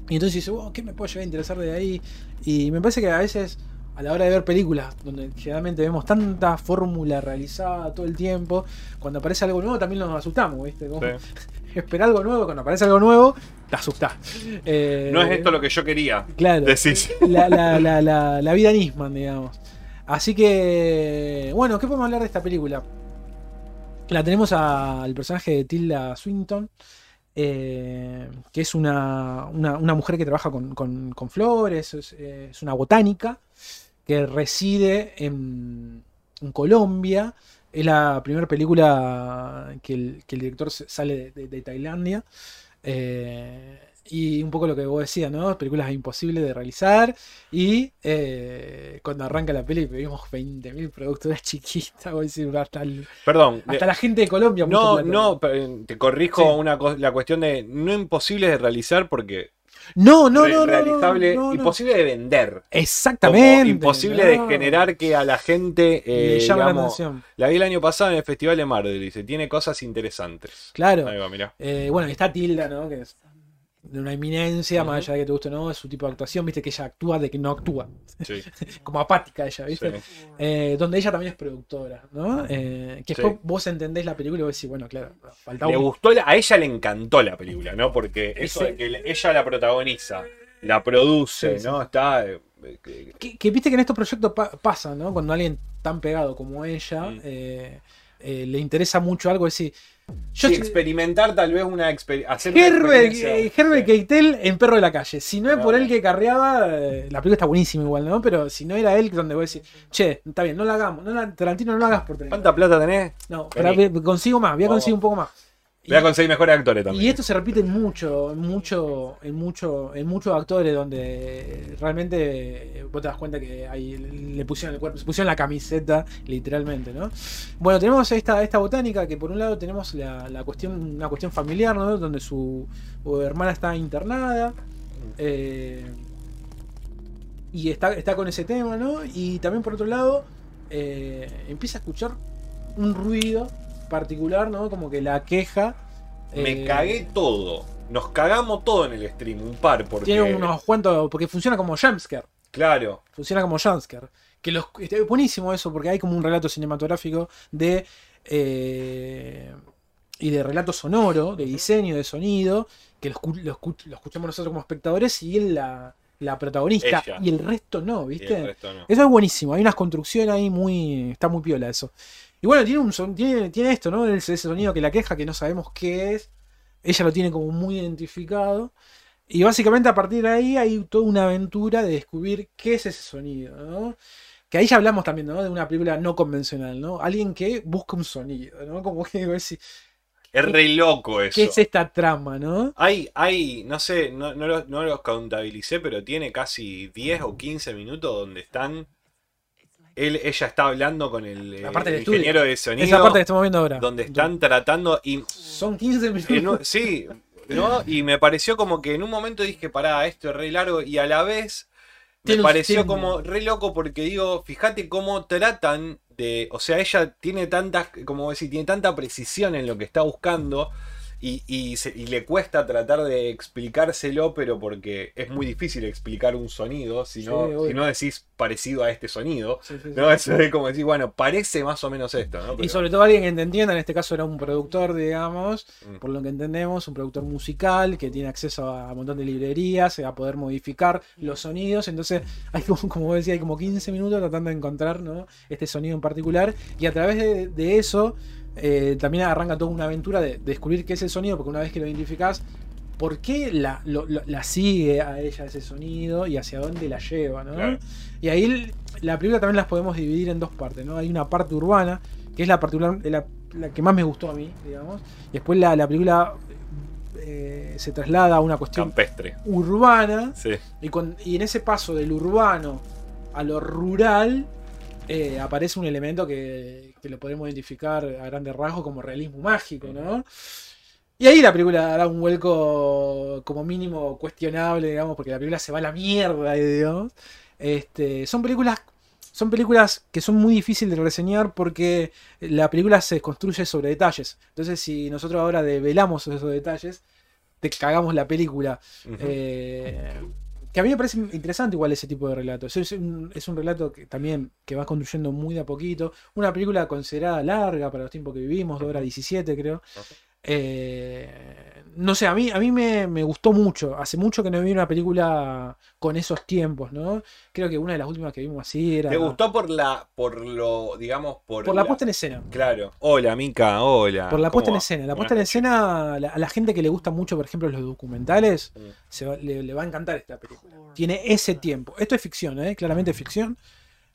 Y entonces dice, "Wow, ¿qué me puede llegar a interesar de ahí? Y me parece que a veces, a la hora de ver películas, donde generalmente vemos tanta fórmula realizada todo el tiempo, cuando aparece algo nuevo también nos asustamos, ¿viste? Como Sí. Esperar algo nuevo, cuando aparece algo nuevo, te asustás. Eh, No es esto lo que yo quería. Claro. Decís. La, la, la, la vida Nisman, digamos. Así que, bueno, ¿qué podemos hablar de esta película? La tenemos al personaje de Tilda Swinton, eh, que es una, una- mujer que trabaja con, con- flores, es, una botánica que reside en, Colombia. Es la primera película que el, director sale de, de- de Tailandia. Eh, Y un poco lo que vos decías, ¿no? Películas imposibles de realizar. Y eh, cuando arranca la peli vimos 20.000 productoras chiquitas. Voy a decir, hasta, el- Perdón. hasta de- la gente de Colombia. no, no, pero te corrijo Sí. una la cuestión de no imposible de realizar porque No, no, re- no, no, realizable, no, no. imposible de vender. Exactamente. Imposible no. de generar que a la gente Le eh, llama la digamos, atención. la vi el año pasado en el Festival de Mar, dice, tiene cosas interesantes. Claro. Va, mirá. Eh, bueno, está Tilda, ¿no? Que es de una eminencia, más allá de que te guste o no, es su tipo de actuación, viste que ella actúa de que no actúa, Sí, como apática ella, viste. sí. Eh, donde ella también es productora, ¿no? Eh, que Sí. después vos entendés la película y vos decís, bueno, claro, falta Le un- gustó, la- a ella le encantó la película, ¿no? Porque eso Ese- de que ella la protagoniza, la produce, Sí, sí. ¿no? Está... eh, Que, que viste que en estos proyectos pa- pasa, ¿no? Cuando alguien tan pegado como ella Mm. eh, eh, le interesa mucho algo, es decir, yo sí, experimentar tal vez una experiencia. Herbert, eh, Herbert Keitel en Perro de la Calle. Si no es por él que carreaba, eh, la película está buenísima igual, ¿no? Pero si no era él, donde voy a decir, che, está bien, no la hagamos, no la, Tarantino no la hagas por 30. ¿Cuánta plata tenés? No, Vení. pero consigo más, voy a conseguir un poco más. Voy a conseguir mejores actores también. Y esto se repite en mucho, en mucho, en mucho, en muchos actores donde realmente eh, vos te das cuenta que le pusieron el cuerpo, se pusieron la camiseta, literalmente, ¿no? Bueno, tenemos esta, esta botánica que por un lado tenemos la, la cuestión, una cuestión familiar, ¿no? Donde su, su hermana está internada. eh, y está, está con ese tema, ¿no? Y también por otro lado, eh, empieza a escuchar un ruido particular, ¿no? Como que la queja. Me eh, cagué todo. Nos cagamos todo en el stream, un par, porque. Tiene unos cuantos. Porque funciona como jumpscare. Claro. Funciona como jumpscare. Que los, está buenísimo eso, porque hay como un relato cinematográfico de. eh, y de relato sonoro, de diseño, de sonido, que lo, lo escu- lo escuchamos nosotros como espectadores y él la, la protagonista. Ella. Y el resto no, ¿viste? el resto no. Eso es buenísimo, hay unas construcciones ahí muy. Está muy piola eso. Y bueno, tiene un son- tiene, tiene esto, ¿no? Ese, ese sonido que la queja, que no sabemos qué es. Ella lo tiene como muy identificado. Y básicamente a partir de ahí hay toda una aventura de descubrir qué es ese sonido, ¿no? Que ahí ya hablamos también, ¿no? De una película no convencional, ¿no? Alguien que busca un sonido, ¿no? Como que ver si- Es re loco eso. ¿Qué es esta trama, no? Hay, hay, no sé, no, no, los, no los contabilicé, pero tiene casi 10 o 15 minutos donde están. Él, ella está hablando con el, parte del estudio. ingeniero de sonido. Esa parte que estamos viendo ahora. donde están tratando. Y Son 15 minutos. un- sí, ¿no? Y me pareció como que en un momento dije, pará, esto es re largo. Y a la vez me pareció como re loco porque digo, fíjate cómo tratan de. O sea, ella tiene tantas, como decir, tiene tanta precisión en lo que está buscando. Y, y se- y le cuesta tratar de explicárselo, pero porque es muy difícil explicar un sonido si no, Sí, si no decís parecido a este sonido. Sí, sí, sí. ¿no? Eso es como decir, bueno, parece más o menos esto, ¿no? Y sobre todo alguien que te entienda, en este caso era un productor, digamos, Mm. por lo que entendemos, un productor musical que tiene acceso a un montón de librerías, a poder modificar los sonidos. Entonces, hay como, como vos decías, hay como 15 minutos tratando de encontrar ¿no? este sonido en particular. Y a través de, de eso, eh, también arranca toda una aventura de, de descubrir qué es el sonido, porque una vez que lo identificás, ¿por qué la, lo- lo- la sigue a ella ese sonido y hacia dónde la lleva? ¿no? Claro. Y ahí la película también las podemos dividir en dos partes, ¿no? Hay una parte urbana, que es la particular, la, la que más me gustó a mí, digamos. Y después la, la película eh, se traslada a una cuestión Campestre. urbana. Sí. Y, con- y en ese paso del urbano a lo rural, eh, aparece un elemento que, que lo podemos identificar a grandes rasgos como realismo mágico, ¿no? Y ahí la película da un vuelco como mínimo cuestionable, digamos, porque la película se va a la mierda, digamos. Este, son películas son películas que son muy difíciles de reseñar porque la película se construye sobre detalles. Entonces, si nosotros ahora develamos esos detalles, te cagamos la película. Ujú. Eh, que a mí me parece interesante igual ese tipo de relatos. Es un, es un relato que también que va construyendo muy de a poquito. Una película considerada larga para los tiempos que vivimos, 2 horas 17 creo. Eh, no sé, a mí, a mí me, me gustó mucho. Hace mucho que no vi una película con esos tiempos, ¿no? Creo que una de las últimas que vimos así era... ¿Te gustó por la, por lo, digamos, por, Por la puesta en escena. Claro. Hola, Mica, hola. Por la ¿Cómo puesta en escena. La Buenas puesta en escena, la- a la gente que le gusta mucho, por ejemplo, los documentales, Mm. se va- le, le va a encantar esta película. Tiene ese tiempo. Esto es ficción, ¿eh? claramente es ficción.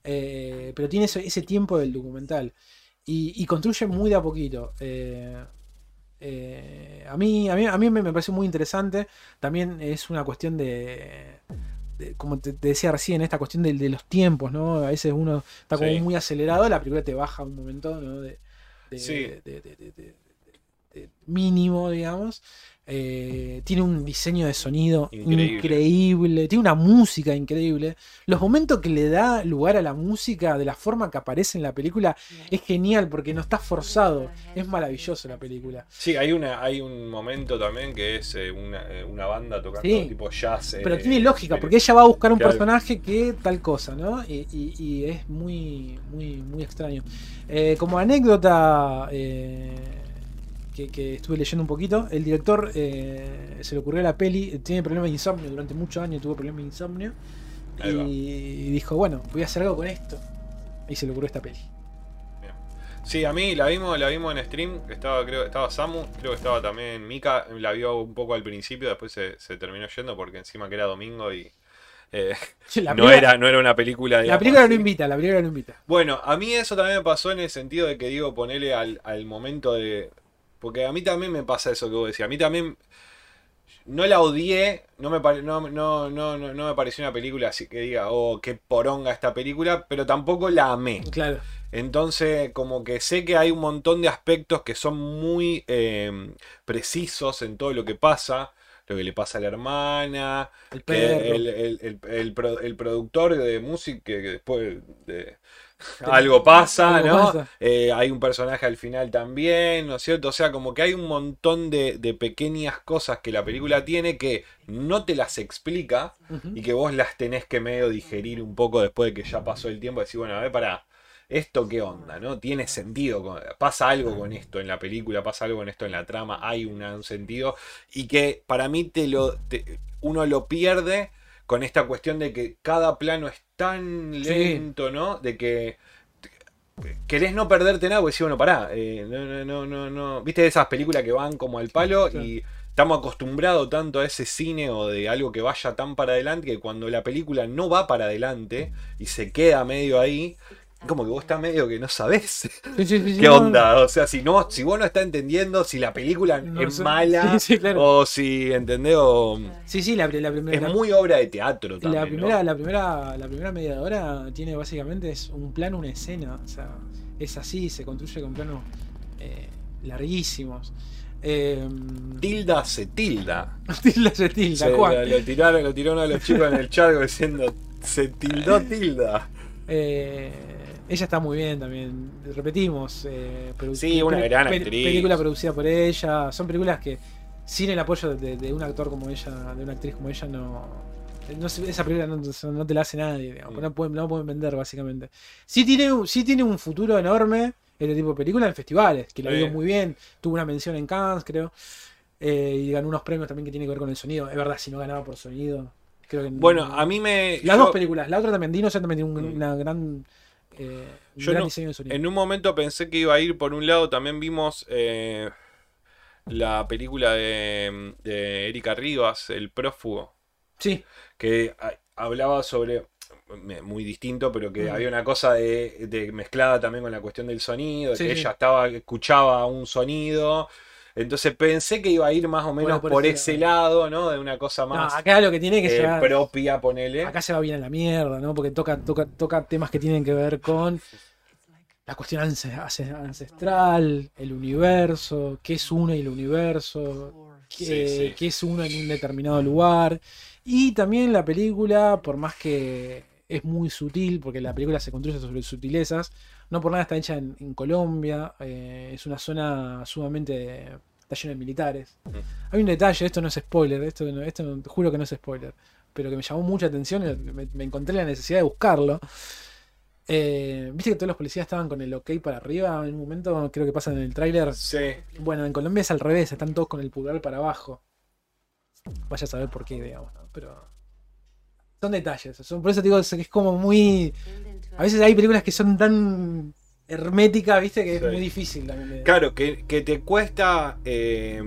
eh, pero tiene ese, ese tiempo del documental. Y, y construye muy de a poquito. eh, Eh, a, mí, a, mí, a mí me pareció muy interesante. También es una cuestión de, de- como te, te decía recién, esta cuestión de, de los tiempos, ¿no? A veces uno está como Sí. muy acelerado, la película te baja un momento, mínimo, digamos. Eh, tiene un diseño de sonido Increíble. increíble. tiene una música increíble. Los momentos que le da lugar a la música, de la forma que aparece en la película, es genial porque no está forzado. Es maravilloso la película. Sí, hay una hay un momento también que es eh, una, eh, una banda tocando Sí. tipo jazz. Pero tiene lógica, porque ella va a buscar un Claro. personaje que tal cosa, ¿no? Y, y- y es muy, muy, muy extraño. Como anécdota que, que estuve leyendo un poquito, el director eh, se le ocurrió la peli, tiene problemas de insomnio, durante muchos años tuvo problemas de insomnio. Y dijo, bueno, voy a hacer algo con esto. Y se le ocurrió esta peli. Sí, a mí la vimos, la vimos en stream, estaba, creo, estaba Samu, creo que estaba también Mika, la vio un poco al principio, después se, se terminó yendo porque encima que era domingo y eh, la no, película- era, no era una película La digamos, película así. no invita, la película no invita. Bueno, a mí eso también me pasó en el sentido de que digo, ponerle al, al momento de... Porque a mí también me pasa eso que vos decías. A mí también... No la odié, no me, pare- no, no, no, no, no me pareció una película así que diga, oh, qué poronga esta película, pero tampoco la amé. Claro. Entonces, como que sé que hay un montón de aspectos que son muy eh, precisos en todo lo que pasa. Lo que le pasa a la hermana, El el, el- el- el pro- el productor de música, que que después de, algo pasa, Algo ¿no? pasa. Eh, hay un personaje al final también, ¿no es cierto? O sea, como que hay un montón de, de pequeñas cosas que la película tiene que no te las explica y que vos las tenés que medio digerir un poco después de que ya pasó el tiempo. Decir, bueno, a ver, para ¿esto qué onda? ¿No? Tiene sentido. Pasa algo con esto en la película, pasa algo con esto en la trama, hay una- un sentido. Y que para mí te lo, te- uno lo pierde con esta cuestión de que cada plano es tan Sí. lento, ¿no? De que querés no perderte nada, porque decís, bueno, pará, eh, no, no, no, no, no. ¿Viste esas películas que van como al palo y estamos acostumbrados tanto a ese cine o de algo que vaya tan para adelante que cuando la película no va para adelante y se queda medio ahí, como que vos estás medio que no sabés Sí, sí, sí, sí, qué no, onda. O sea, si no, si vos no estás entendiendo si la película no es mala claro. o si, ¿entendés? O- Sí, sí, la, la primera. es muy obra de teatro también. La ¿no? primera, la primera, la primera media hora tiene básicamente es un plano, una escena. O sea, es así, se construye con planos eh, larguísimos. Eh, Tilda se tilda. tilda se tilda, Se- Juan. lo, lo tiraron, lo uno de los chicos en el chat diciendo se tildó tilda. Eh, ella está muy bien también. Repetimos. eh, Sí, una gran actriz. Película producida por ella. Son películas que sin el apoyo de, de un actor como ella, de una actriz como ella, no. no esa película no, no te la hace nadie, digamos, no, pueden, no pueden vender básicamente. Sí tiene, un- sí tiene un futuro enorme este tipo de películas en festivales, que Sí. ido muy bien. Tuvo una mención en Cannes, creo. eh, y ganó unos premios también que tienen que ver con el sonido. Es verdad, si no ganaba por sonido. Creo que Bueno, a mí me. las yo- dos películas, la otra también, Dino también tiene un, Mm. una gran, eh, un Yo gran no- diseño de sonido. En un momento pensé que iba a ir por un lado. También vimos eh, la película de, de Erika Rivas, El prófugo. Sí, que a- hablaba sobre muy distinto, pero que Mm. había una cosa de, de mezclada también con la cuestión del sonido, Sí, que sí. ella estaba escuchaba un sonido. Entonces pensé que iba a ir más o menos por por, ese lado, ¿no? De una cosa no, más acá lo que tiene que eh, propia, ponele. Acá se va bien a la mierda, ¿no? Porque toca, toca, toca temas que tienen que ver con la cuestión ance- ance- ancestral, el universo, qué es uno y el universo, qué, Sí, sí. qué es uno en un determinado lugar. Y también la película, por más que es muy sutil, porque la película se construye sobre sutilezas, no por nada está hecha en, en Colombia, eh, es una zona sumamente... está llena de militares. Mm. Hay un detalle, esto no es spoiler, esto, no- esto no- juro que no es spoiler, pero que me llamó mucha atención y me, me encontré la necesidad de buscarlo. Eh, Viste que todos los policías estaban con el ok para arriba en un momento, creo que pasa en el tráiler. Sí. Bueno, en Colombia es al revés, están todos con el pulgar para abajo. Vaya a saber por qué, digamos, ¿no? pero son detalles. Son, por eso te digo que es como muy. A veces hay películas que son tan herméticas, viste, que es muy difícil también. Claro, que, que te cuesta eh,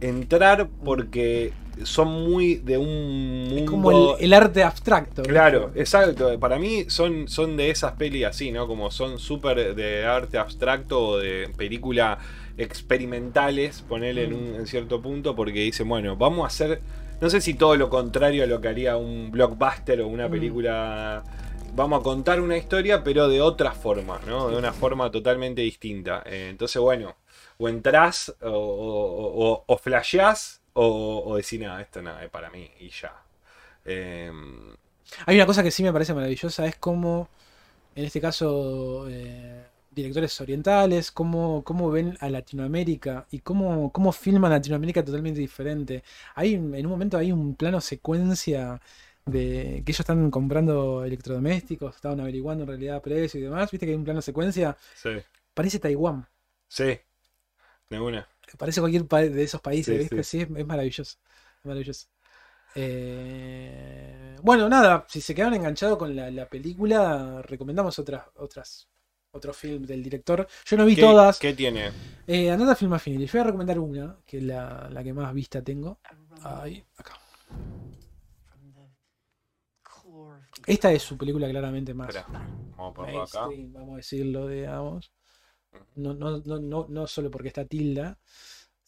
entrar porque son muy de un mundo. Es como el, el arte abstracto. Claro, exacto. Para mí son, son de esas pelis así, ¿no? Como son súper de arte abstracto o de película experimentales, ponerle en, un, en cierto punto, porque dicen, bueno, vamos a hacer, no sé si todo lo contrario a lo que haría un blockbuster o una Mm. película, vamos a contar una historia, pero de otra forma, ¿no? De una forma totalmente distinta. Eh, entonces, bueno, o entrás o, o, o, o flasheás o, decís, nada, esto nada es para mí y ya. Eh, Hay una cosa que sí me parece maravillosa, es como, en este caso, eh, directores orientales, cómo, cómo ven a Latinoamérica y cómo, cómo filman Latinoamérica totalmente diferente. Hay, en un momento hay un plano secuencia de que ellos están comprando electrodomésticos, estaban averiguando en realidad precio y demás, viste que hay un plano secuencia, sí, parece Taiwán, sí, de una. parece cualquier de esos países, Sí, ¿viste? Sí, es, es maravilloso, es maravilloso. Eh, bueno, nada, si se quedaron enganchados con la, la película, recomendamos otras, otras, otros films del director. Yo no vi ¿Qué, todas. ¿Qué tiene? Eh, andate a Film Affinity. Yo voy a recomendar una, que es la, la que más vista tengo. Ahí, acá. Esta es su película claramente más Espera, vamos a ponerlo acá. vamos a decirlo, digamos. No, no, no, no, no solo porque está tilda,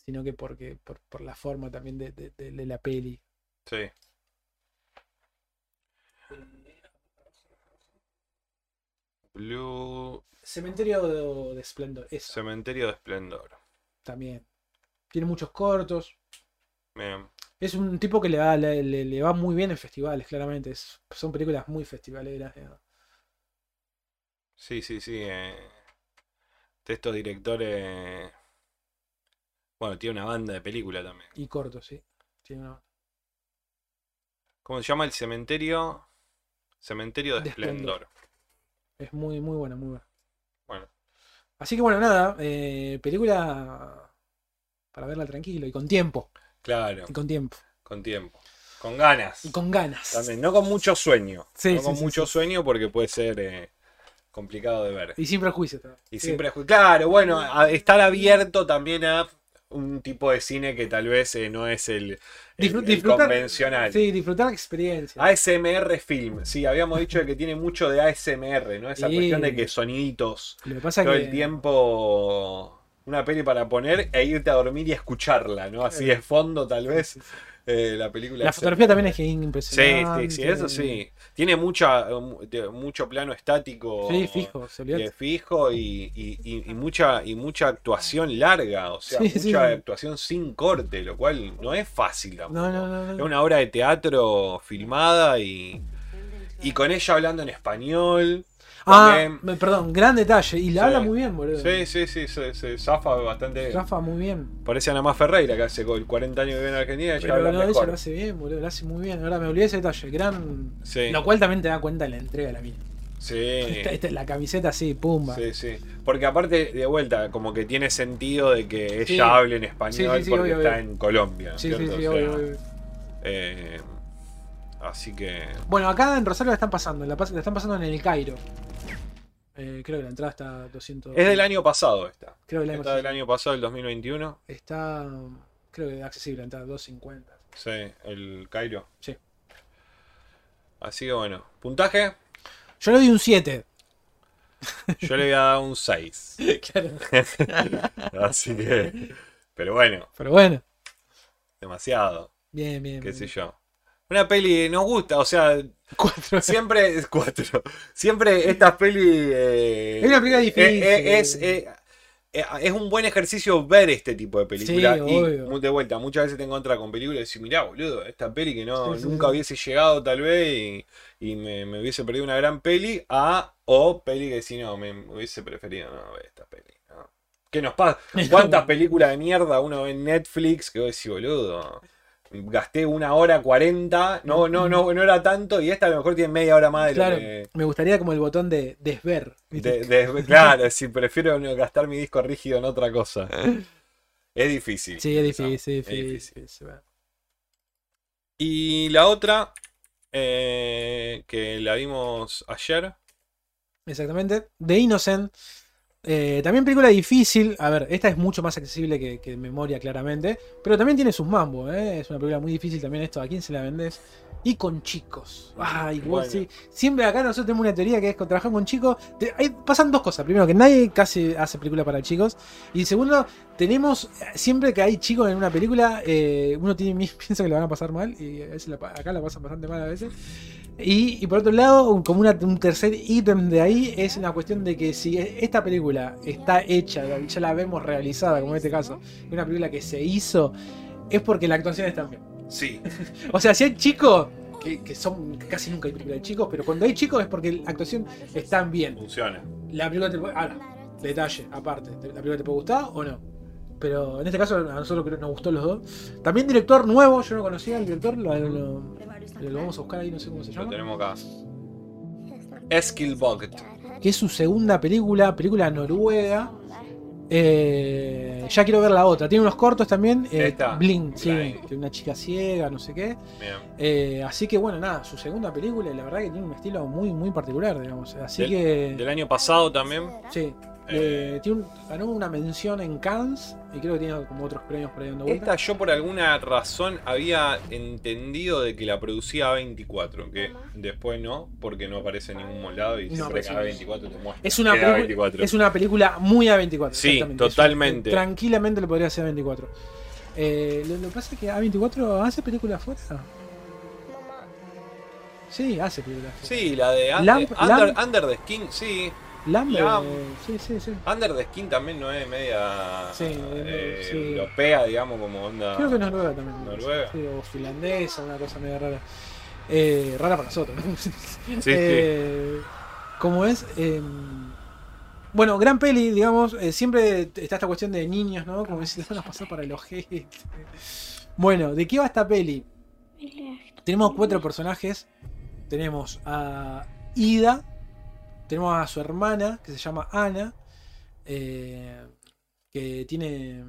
sino que porque por, por la forma también de, de- de- de la peli. Sí. Blue Cementerio de, de Esplendor, eso Cementerio de Esplendor. también. Tiene muchos cortos. Bien. Es un tipo que le va, le, le- le va muy bien en festivales, claramente. Es- son películas muy festivaleras. Sí, sí, sí. eh, de estos directores. Bueno, tiene una banda de película también. Y cortos, sí. Tiene una- ¿Cómo se llama el cementerio? Cementerio de, De Esplendor. Esplendor. Es muy, muy buena, muy buena. Bueno, Así que bueno, nada. eh, película para verla tranquilo y con tiempo. Claro, Y con tiempo. con tiempo. Con ganas. Y con ganas. También, no con mucho sueño. Sí, no sí, con sí, mucho sueño porque puede ser eh, complicado de ver. Y sin prejuicios. también. Y Sí. siempre, claro, bueno, a- estar abierto también a un tipo de cine que tal vez eh, no es el, convencional. Sí, disfrutar la experiencia. ASMR film, sí, habíamos dicho de que tiene mucho de ASMR, ¿no? Esa cuestión de que soniditos Lo que pasa todo que el tiempo una peli para poner e irte a dormir y escucharla, ¿no? Así de fondo tal vez Sí, sí, sí. eh, la película. La fotografía también es Sí, impresionante. sí, sí, eso sí. Tiene mucha, mu- de- mucho plano estático. Sí, fijo, fijo y, y- y- y mucha y mucha actuación larga, o sea, Sí, mucha sí. actuación sin corte, lo cual no es fácil tampoco. No, no, no, Es una obra de teatro filmada y, y con ella hablando en español. Ah, también. perdón, gran detalle. Y la Sí. habla muy bien, boludo. Sí, sí, sí, se, se zafa bastante. Rafa muy bien. Parece Ana Más Ferreira, que hace con 40 años que vive en Argentina, Pero habla no, ella lo hace bien, boludo. Lo hace muy bien. Ahora me olvidé ese detalle. Gran. Sí. Lo cual también te da cuenta en la entrega de la mina. Sí. Esta- esta- la camiseta así, pumba. Sí, sí. Porque aparte, de vuelta, como que tiene sentido de que ella Sí. hable en español Sí, sí, sí, porque obvio, está obvio. en Colombia. Sí, sí, ¿cierto? sí, O sea, obvio, obvio. eh, así que. Bueno, acá en Rosario la están pasando. La, pas- la están pasando en el Cairo. Eh, creo que la entrada está 200. Es del año pasado esta. Creo que año Está del año pasado, el 2021. Está. Creo que accesible la entrada 250. Sí, el Cairo. Sí. Así que bueno. Puntaje, Yo le doy un 7. yo le voy a dar un 6. claro. Así que. Pero bueno, Pero bueno. demasiado. Bien, bien. Qué bien. sé yo. Una peli nos gusta, o sea, Cuatro. Siempre, cuatro. Siempre estas pelis. eh, Es una película difícil. eh, eh, es, eh, eh, es un buen ejercicio ver este tipo de películas. Sí, y obvio. de vuelta, muchas veces te encuentras con películas y decís, mirá, boludo, esta peli que no, Sí, sí, nunca hubiese llegado tal vez y, y me, me hubiese perdido una gran peli. A, o peli que si no, me hubiese preferido no ver esta peli. ¿no? ¿Qué nos pasa? ¿Cuántas películas de mierda uno ve en Netflix que vos decís, boludo? Gasté una hora cuarenta, no, no, no, no era tanto, y esta a lo mejor tiene media hora más de Claro, lo que. me gustaría como el botón de desver. de- de- claro, si prefiero gastar mi disco rígido en otra cosa. Es difícil. sí, es difícil, es difícil. Y la otra, eh, que la vimos ayer, Exactamente. The Innocent. Eh, también película difícil. A ver, esta es mucho más accesible que, que Memoria, claramente. Pero también tiene sus mambos, ¿eh? Es una película muy difícil también esto. ¿A quién se la vendés? Y con chicos. Ay, igual Bueno. sí. Siempre acá nosotros tenemos una teoría que es que trabajar con chicos. te- hay- pasan dos cosas. Primero, que nadie casi hace película para chicos. Y segundo, tenemos. Siempre que hay chicos en una película, eh, uno tiene, piensa que la van a pasar mal. Y a veces la acá la pasan bastante mal a veces. Y, y por otro lado, como una- un tercer ítem de ahí es una cuestión de que si esta película está hecha, ya la vemos realizada, como en este caso, una película que se hizo, es porque la actuación está bien. Sí. O sea, si hay chicos, que, que son casi nunca hay películas de chicos, pero cuando hay chicos es porque la actuación está bien. Funciona. La película te puede. Ahora, detalle, aparte, ¿la película te puede gustar o no? Pero en este caso a nosotros creo que nos gustó los dos. También director nuevo, yo no conocía al director, lo, lo- lo vamos a buscar ahí, no sé cómo se Lo llama. tenemos acá. Eskilvogt. que es su segunda película, película noruega. Eh, ya quiero ver la otra. Tiene unos cortos también. eh. Bling, sí, Bling. que una chica ciega, no sé qué. Bien. Eh, así que bueno, nada, su segunda película, y la verdad que tiene un estilo muy, muy particular, digamos. Así Del- que. Del año pasado también. Sí. Eh, eh, tiene un- ganó una mención en Cannes y creo que tiene como otros premios por ahí dando vuelta. Esta yo por alguna razón había entendido de que la producía A24, que después no, porque no aparece en ningún lado y No siempre aparece. que A24 te muestra. Es una, película, A24. es una película muy A24. Sí, totalmente. tranquilamente le podría ser A24. Eh, lo, lo que pasa es que A24 hace películas fuera. Sí, hace películas fuera. Sí, la de Under, Lamp- Under, Lamp- Under the Skin, sí. Lambert, sí, sí, sí. Under the Skin también no es media Sí, eh, sí. europea, digamos, como onda. Creo que Noruega también. Noruega. Sí, o finlandesa, una cosa medio rara. Eh, rara para nosotros. Sí, Eh, ¿Cómo es? Eh, bueno, gran peli, digamos. eh, siempre está esta cuestión de niños, ¿no? Como si van a pasar para el ojete. Bueno, ¿de qué va esta peli? Tenemos cuatro personajes. Tenemos a Ida. Tenemos a su hermana, que se llama Ana. eh, que tiene.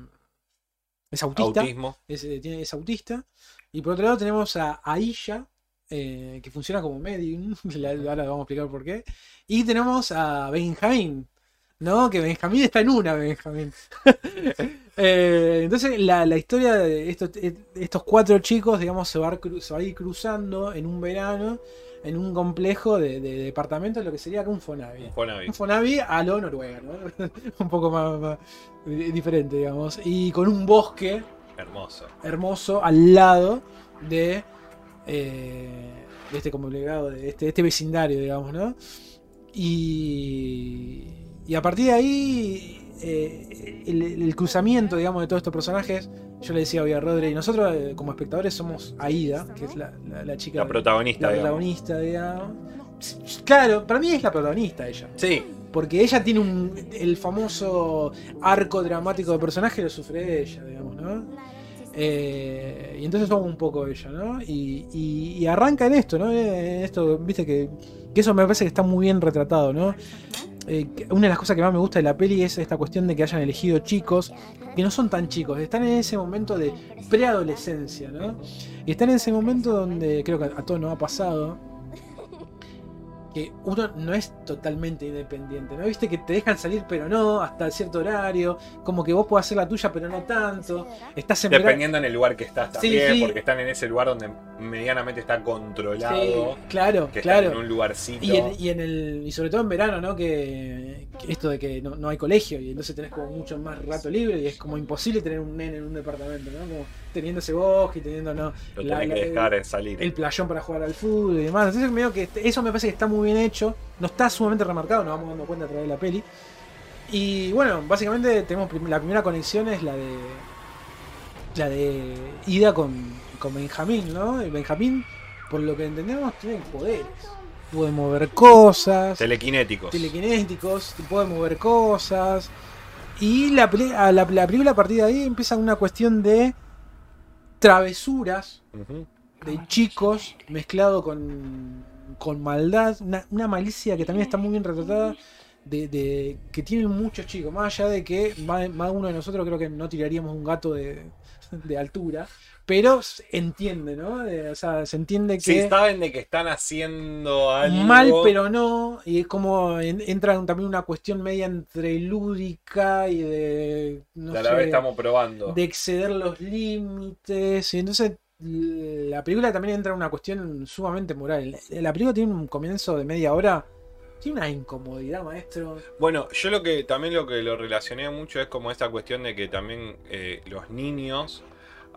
Es autista Autismo. es, eh, tiene- es autista. Y por otro lado tenemos a Aisha, eh, que funciona como medium. Ahora vamos a explicar por qué. Y tenemos a Benjamín, ¿no? Que Benjamín está en una, Benjamín. Eh, entonces la, la historia de estos, estos cuatro chicos, digamos, se va, se va a ir cruzando en un verano en un complejo de, de departamentos, lo que sería un Fonavi. Fonavi. Un Fonavi a lo Noruega, ¿no? un poco más, más diferente, digamos. Y con un bosque Hermoso. hermoso al lado de, eh, de este complicado, de este, este vecindario, digamos, ¿no? Y, y a partir de ahí, eh, el, el cruzamiento, digamos, de todos estos personajes, yo le decía hoy a Rodri, y nosotros eh, como espectadores somos Aida, que es la, la- la chica, La protagonista, la digamos. protagonista, digamos. Claro, para mí es la protagonista ella. Sí, Porque ella tiene un, el famoso arco dramático de personaje, lo sufre ella, digamos, ¿no? Eh, y entonces somos un poco ella, ¿no? Y, y- y arranca en esto, ¿no? En esto, viste que, que eso me parece que está muy bien retratado, ¿no? Eh, una de las cosas que más me gusta de la peli es esta cuestión de que hayan elegido chicos que no son tan chicos, están en ese momento de preadolescencia, ¿no? Y están en ese momento donde creo que a todos nos ha pasado que uno no es totalmente independiente, ¿no? Viste que te dejan salir pero no, hasta cierto horario, como que vos podés hacer la tuya pero no tanto, estás en verano- dependiendo en el lugar que estás Sí, también, sí. porque están en ese lugar donde medianamente está controlado. Sí, claro, que claro. están en un lugarcito. Y, en, y en el y sobre todo en verano, ¿no? Que, que esto de que no, no hay colegio y entonces tenés como mucho más rato libre y es como imposible tener un nene en un departamento, ¿no? Como teniendo ese bosque y teniendo ¿no? Lo la- tenés la- que dejar en salir. el playón para jugar al fútbol y demás. Entonces medio que este- eso me parece que está muy bien hecho. No está sumamente remarcado, nos vamos dando cuenta a través de la peli. Y bueno, básicamente tenemos prim- la primera conexión es la de la de Ida con, con Benjamín, ¿no? Y Benjamín, por lo que entendemos, tiene poderes. Puede mover cosas Telequinéticos. telequinéticos, puede mover cosas. Y la, la, la película a partir de ahí empieza una cuestión de travesuras de chicos mezclado con, con maldad, una, una malicia que también está muy bien retratada, de, de- que tienen muchos chicos. Más allá de que más, más uno de nosotros creo que no tiraríamos un gato de, de altura. Pero se entiende, ¿no? De- o sea, se entiende que Sí, saben de que están haciendo algo. mal, pero no. Y es como en- entra también una cuestión media entre lúdica y de. No a la sé, vez estamos probando. de exceder los límites. Y entonces la película también entra en una cuestión sumamente moral. La película tiene un comienzo de media hora. Tiene una incomodidad, maestro. Bueno, yo lo que también lo que lo relacioné mucho es como esta cuestión de que también eh, los niños,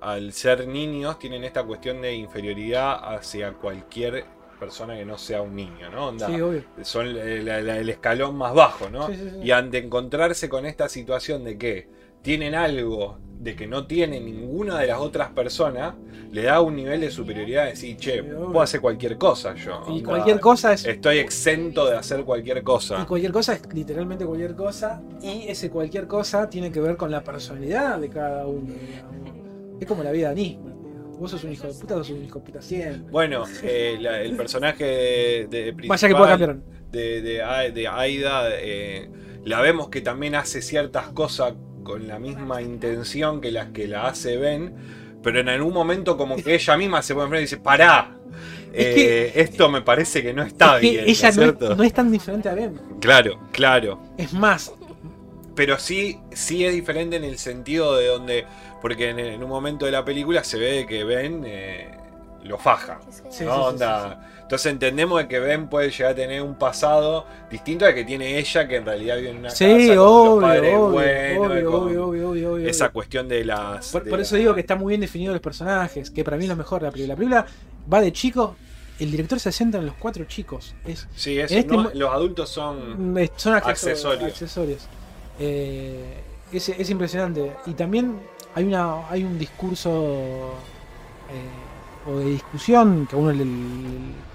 al ser niños, tienen esta cuestión de inferioridad hacia cualquier persona que no sea un niño, ¿no? Onda, Sí, obvio. son la- la- el escalón más bajo, ¿no? Sí, sí, sí. Y ante encontrarse con esta situación de que tienen algo de que no tiene ninguna de las otras personas, le da un nivel de superioridad de decir, che, puedo hacer cualquier cosa yo. Y onda, cualquier cosa es. Estoy exento de hacer cualquier cosa. Y cualquier cosa es literalmente cualquier cosa. Y ese cualquier cosa tiene que ver con la personalidad de cada uno. digamos. Es como la vida digamos. Vos sos un hijo de puta, sos un hijo de puta siempre. Bueno, eh, la- el personaje de, de principal Vaya que puede cambiar. de, de, A- de Aida, eh, la vemos que también hace ciertas cosas con la misma intención que las que la hace Ben, pero en algún momento como que ella misma se pone enfrente y dice, pará, Es eh, que- esto me parece que no está Es bien. ¿no ella es no cierto? es, no es tan diferente a Ben. Claro, claro. Es más, Pero sí, sí es diferente en el sentido de donde, porque en, en un momento de la película se ve que Ben eh, lo faja. Sí, ¿no? sí, sí, Onda, Entonces entendemos de que Ben puede llegar a tener un pasado distinto al que tiene ella, que en realidad vive en una sí, casa con los obvio, padres obvio, buenos, obvio, con obvio, obvio, obvio, obvio, esa obvio. cuestión de las... Por, de por la- eso digo que está muy bien definido los personajes, que para mí es lo mejor de la película. La película va de chicos, el director se centra en los cuatro chicos. Es, Sí, eso, este no, los adultos son... son accesorios. Eh, es, es impresionante. Y también hay una hay un discurso eh, o de discusión que a uno le- le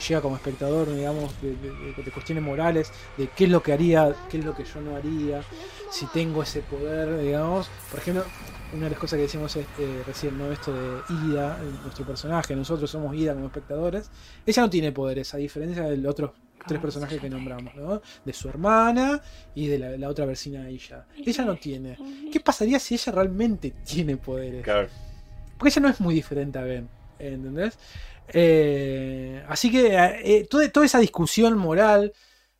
llega como espectador, digamos, de, de- de- cuestiones morales, de qué es lo que haría, qué es lo que yo no haría, si tengo ese poder, digamos. Por ejemplo, una de las cosas que decimos es, eh, recién, ¿no? Esto de Ida, nuestro personaje, nosotros somos Ida como espectadores. Ella no tiene poderes, a diferencia de los otros tres personajes que nombramos, ¿no? De su hermana y de la, la otra vecina de ella. Ella no tiene. ¿Qué pasaría si ella realmente tiene poderes? Claro. Porque ella no es muy diferente a Ben, ¿entendés? Eh, así que eh, toda, toda esa discusión moral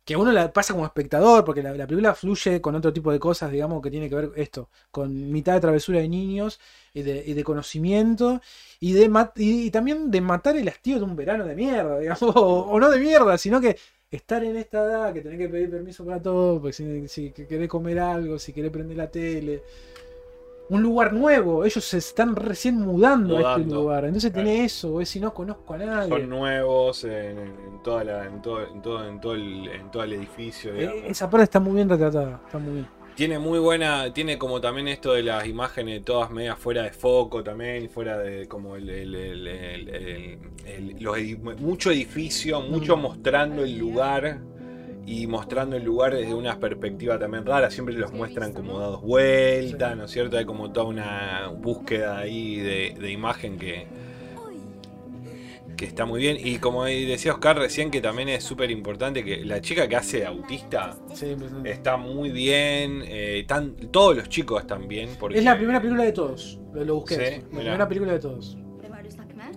que uno la pasa como espectador, porque la, la película fluye con otro tipo de cosas, digamos, que tiene que ver esto, con mitad de travesura de niños y de, y de conocimiento y, de y, también de matar el hastío de un verano de mierda, digamos, o, no de mierda, sino que estar en esta edad, que tenés que pedir permiso para todo, porque si, si querés comer algo, si querés prender la tele, un lugar nuevo, ellos se están recién mudando, a este lugar, entonces Claro. tiene eso, es si no conozco a nadie. Son nuevos en, en toda la, en, todo, en, todo, en, todo el, en todo el edificio. Digamos. Esa parte está muy bien retratada, está muy bien. Tiene muy buena, tiene como también esto de las imágenes todas medias fuera de foco también, fuera de como el, el- el- los mucho edificio, mucho Mm. mostrando el lugar y mostrando el lugar desde una perspectiva también rara, siempre los muestran como dados vueltas, ¿no es cierto? Hay como toda una búsqueda ahí de, de imagen que, que está muy bien. Y como decía Oscar recién, que también es súper importante, que la chica que hace autista Sí, está muy bien, eh, tan- todos los chicos están bien. Porque, Es la primera película de todos, lo, lo busqué. Sí, la mirá. primera película de todos.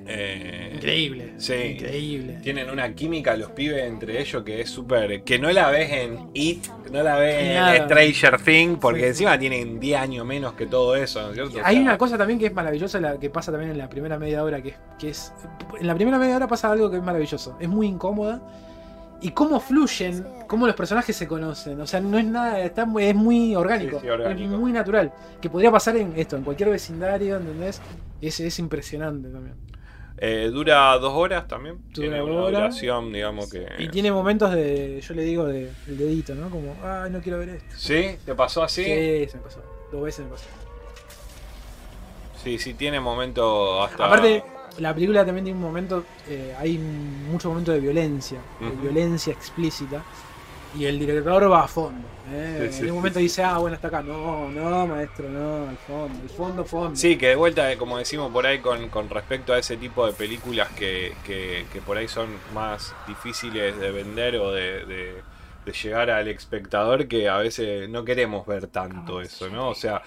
Eh, Increíble. Sí. Increíble. Tienen una química los pibes entre ellos que es súper. que no la ves en It, no la ves en. Stranger Things, porque Sí. encima tienen 10 años menos que todo eso, ¿no es cierto? O Hay sea, una cosa también que es maravillosa, la que pasa también en la primera media hora, que es, que es. En la primera media hora pasa algo que es maravilloso. Es muy incómoda. Y cómo fluyen, cómo los personajes se conocen. O sea, no es nada, está es muy orgánico, Sí, sí, orgánico. Es muy natural. Que podría pasar en esto, en cualquier vecindario, ¿entendés? Es, es impresionante también. Eh, dura dos horas también. Dura Tiene una horas. duración, digamos que. Y tiene momentos de, yo le digo, de el dedito, ¿no? Como, ay, no quiero ver esto. ¿Sí? ¿Te pasó así? Sí, se me pasó. Dos veces me pasó. Sí, sí, tiene momentos hasta. Aparte, la película también tiene un momento, eh, hay muchos momentos de violencia, de Ujú. violencia explícita, y el director va a fondo. ¿Eh? Sí, sí, en un momento dice, ah, bueno, hasta acá. No, no, maestro, no, al fondo, el fondo, fondo. Sí, que de vuelta, eh, como decimos por ahí, con, con respecto a ese tipo de películas que, que- que por ahí son más difíciles de vender o de, de- de llegar al espectador que a veces no queremos ver tanto eso, ¿no? O sea,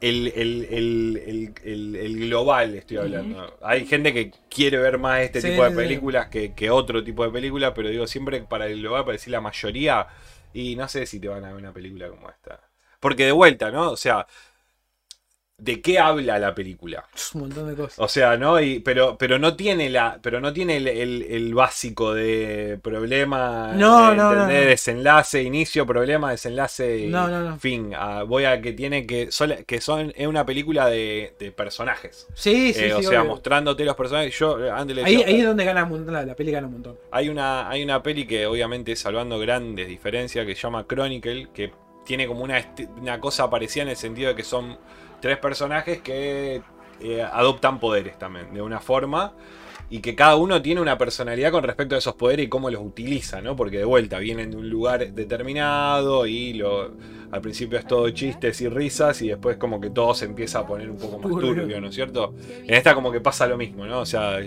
el, el- el- el- el- el global estoy hablando. Hay gente que quiere ver más este Sí, tipo de películas que, que otro tipo de películas, pero digo, siempre para el global, para decir la mayoría, y no sé si te van a ver una película como esta. Porque de vuelta, ¿no? O sea, ¿de qué habla la película? Un montón de cosas. O sea, ¿no? Y, pero, pero no tiene la. Pero no tiene el, el- el básico de problema. No, eh, no, no, no. Desenlace, inicio, problema, desenlace. y No, no, no. Fin. Ah, voy a que tiene que. sola- que son. Es una película de, de personajes. Sí, sí, Eh, sí. o sea, obvio. mostrándote los personajes. Yo eh, antes le Ahí, decía- ahí es donde gana un montón, la, la peli gana un montón. hay una, hay una peli que obviamente salvando grandes diferencias que se llama Chronicle, que tiene como una, esti- una cosa parecida en el sentido de que son tres personajes que eh, adoptan poderes también, de una forma, y que cada uno tiene una personalidad con respecto a esos poderes y cómo los utiliza, ¿no? Porque de vuelta vienen de un lugar determinado y lo, al principio es todo chistes y risas y después como que todo se empieza a poner un poco más Turbio. ¿no es cierto? En esta como que pasa lo mismo, ¿no? O sea,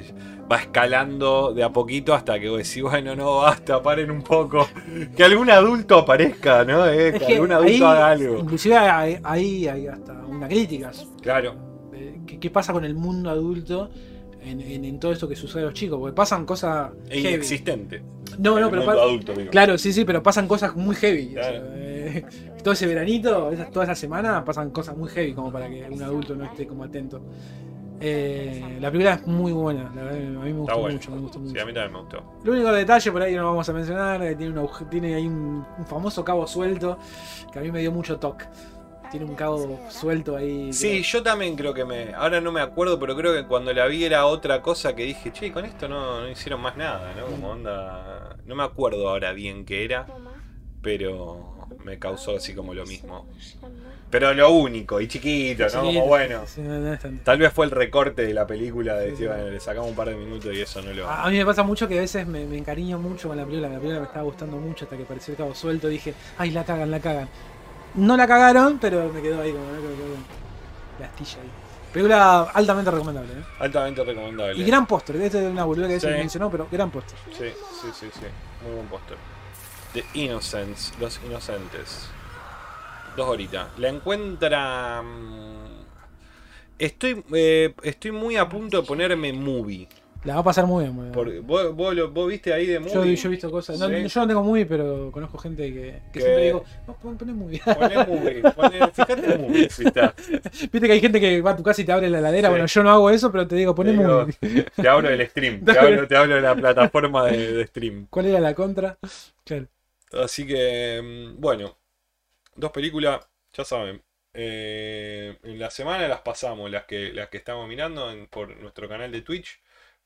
va escalando de a poquito hasta que vos decís, bueno, no, basta, paren un poco. Que algún adulto aparezca, ¿no? Eh, que, Es que algún adulto ahí, haga algo. Inclusive ahí hay hasta una crítica. Claro. ¿Qué, qué pasa con el mundo adulto en, en- en todo esto que sucede a los chicos? Porque pasan cosas E inexistente. No, El no, pero adulto. Claro, sí, sí, pero pasan cosas muy heavy. o sea, Claro. eh, todo ese veranito, esa- toda esa semana, pasan cosas muy heavy como para que un adulto no esté como atento. Eh, la película es muy buena, la verdad, a mí me gustó mucho, me gustó mucho. Sí, a mí también me gustó. Lo único detalle por ahí no vamos a mencionar, tiene, tiene ahí un, un famoso cabo suelto, que a mí me dio mucho toque. Tiene un cabo suelto ahí. Sí, yo también creo que me. Ahora no me acuerdo, pero creo que cuando la vi era otra cosa que dije, che, con esto no, no hicieron más nada, ¿no? Como onda. No me acuerdo ahora bien qué era, pero me causó así como lo mismo. Pero lo único, y chiquito, ¿no? Como bueno. Tal vez fue el recorte de la película de decir, bueno, le sacamos un par de minutos y eso no lo. A mí me pasa mucho que a veces me, me encariño mucho con la película. La película me estaba gustando mucho hasta que apareció el cabo suelto. Dije, ay, la cagan, la cagan. No la cagaron, pero me quedó ahí como ¿no? La astilla ahí. Película altamente recomendable. ¿eh? Altamente recomendable. Y gran póster. Esta es una boluda que a veces Sí. mencionó, pero gran póster. Sí, sí, sí, sí. Muy buen póster. The Innocents, Los Inocentes. Dos horitas. La encuentra. mm, Estoy, eh, estoy muy a punto de ponerme movie. La va a pasar muy bien. bien. Porque, ¿vos, vos, lo- vos viste ahí de Yo, movie? yo he visto cosas. No, Sí. Yo no tengo muy, pero conozco gente que, que siempre digo, no, pon, poné muy Poné movie. poné- fíjate movie. si está. Viste que hay gente que va a tu casa y te abre la heladera. Sí. Bueno, yo no hago eso, pero te digo, poné Te digo, muy. Te hablo del stream. Te hablo, te hablo de la plataforma de, de stream. ¿Cuál era la contra? Claro. Así que, mm, bueno, dos películas, ya saben. eh, en la semana las pasamos, las que, las que estamos mirando en- por nuestro canal de Twitch.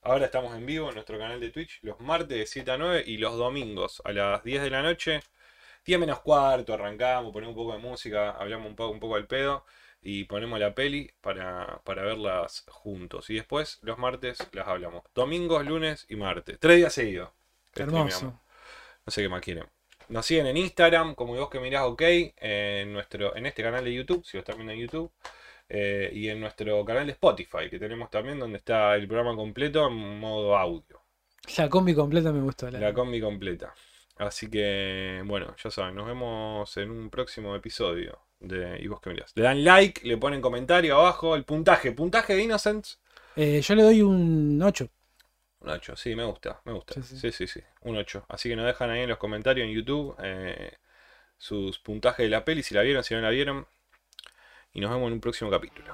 Ahora estamos en vivo en nuestro canal de Twitch los martes de 7 a 9 y los domingos a las 10 de la noche. 10 menos cuarto, arrancamos, ponemos un poco de música, hablamos un poco, un poco al pedo y ponemos la peli para, para verlas juntos. Y después los martes las hablamos. Domingos, lunes y martes. Tres días seguidos. Hermoso. No sé qué más quieren. Nos siguen en Instagram, como vos que mirás, ok, en, nuestro, en este canal de YouTube, si lo están viendo en YouTube, eh, y en nuestro canal de Spotify, que tenemos también, donde está el programa completo en modo audio, La combi completa me gustó. La, la combi completa. Así que, bueno, ya saben, nos vemos en un próximo episodio de Y vos que mirás. Le dan like, le ponen comentario abajo, el puntaje, puntaje de Innocence. Eh, yo le doy un 8. Un 8, sí, me gusta, me gusta. Sí, Sí, sí. sí, sí, un 8. Así que nos dejan ahí en los comentarios en YouTube eh, sus puntajes de la peli, si la vieron, si no la vieron. Y nos vemos en un próximo capítulo.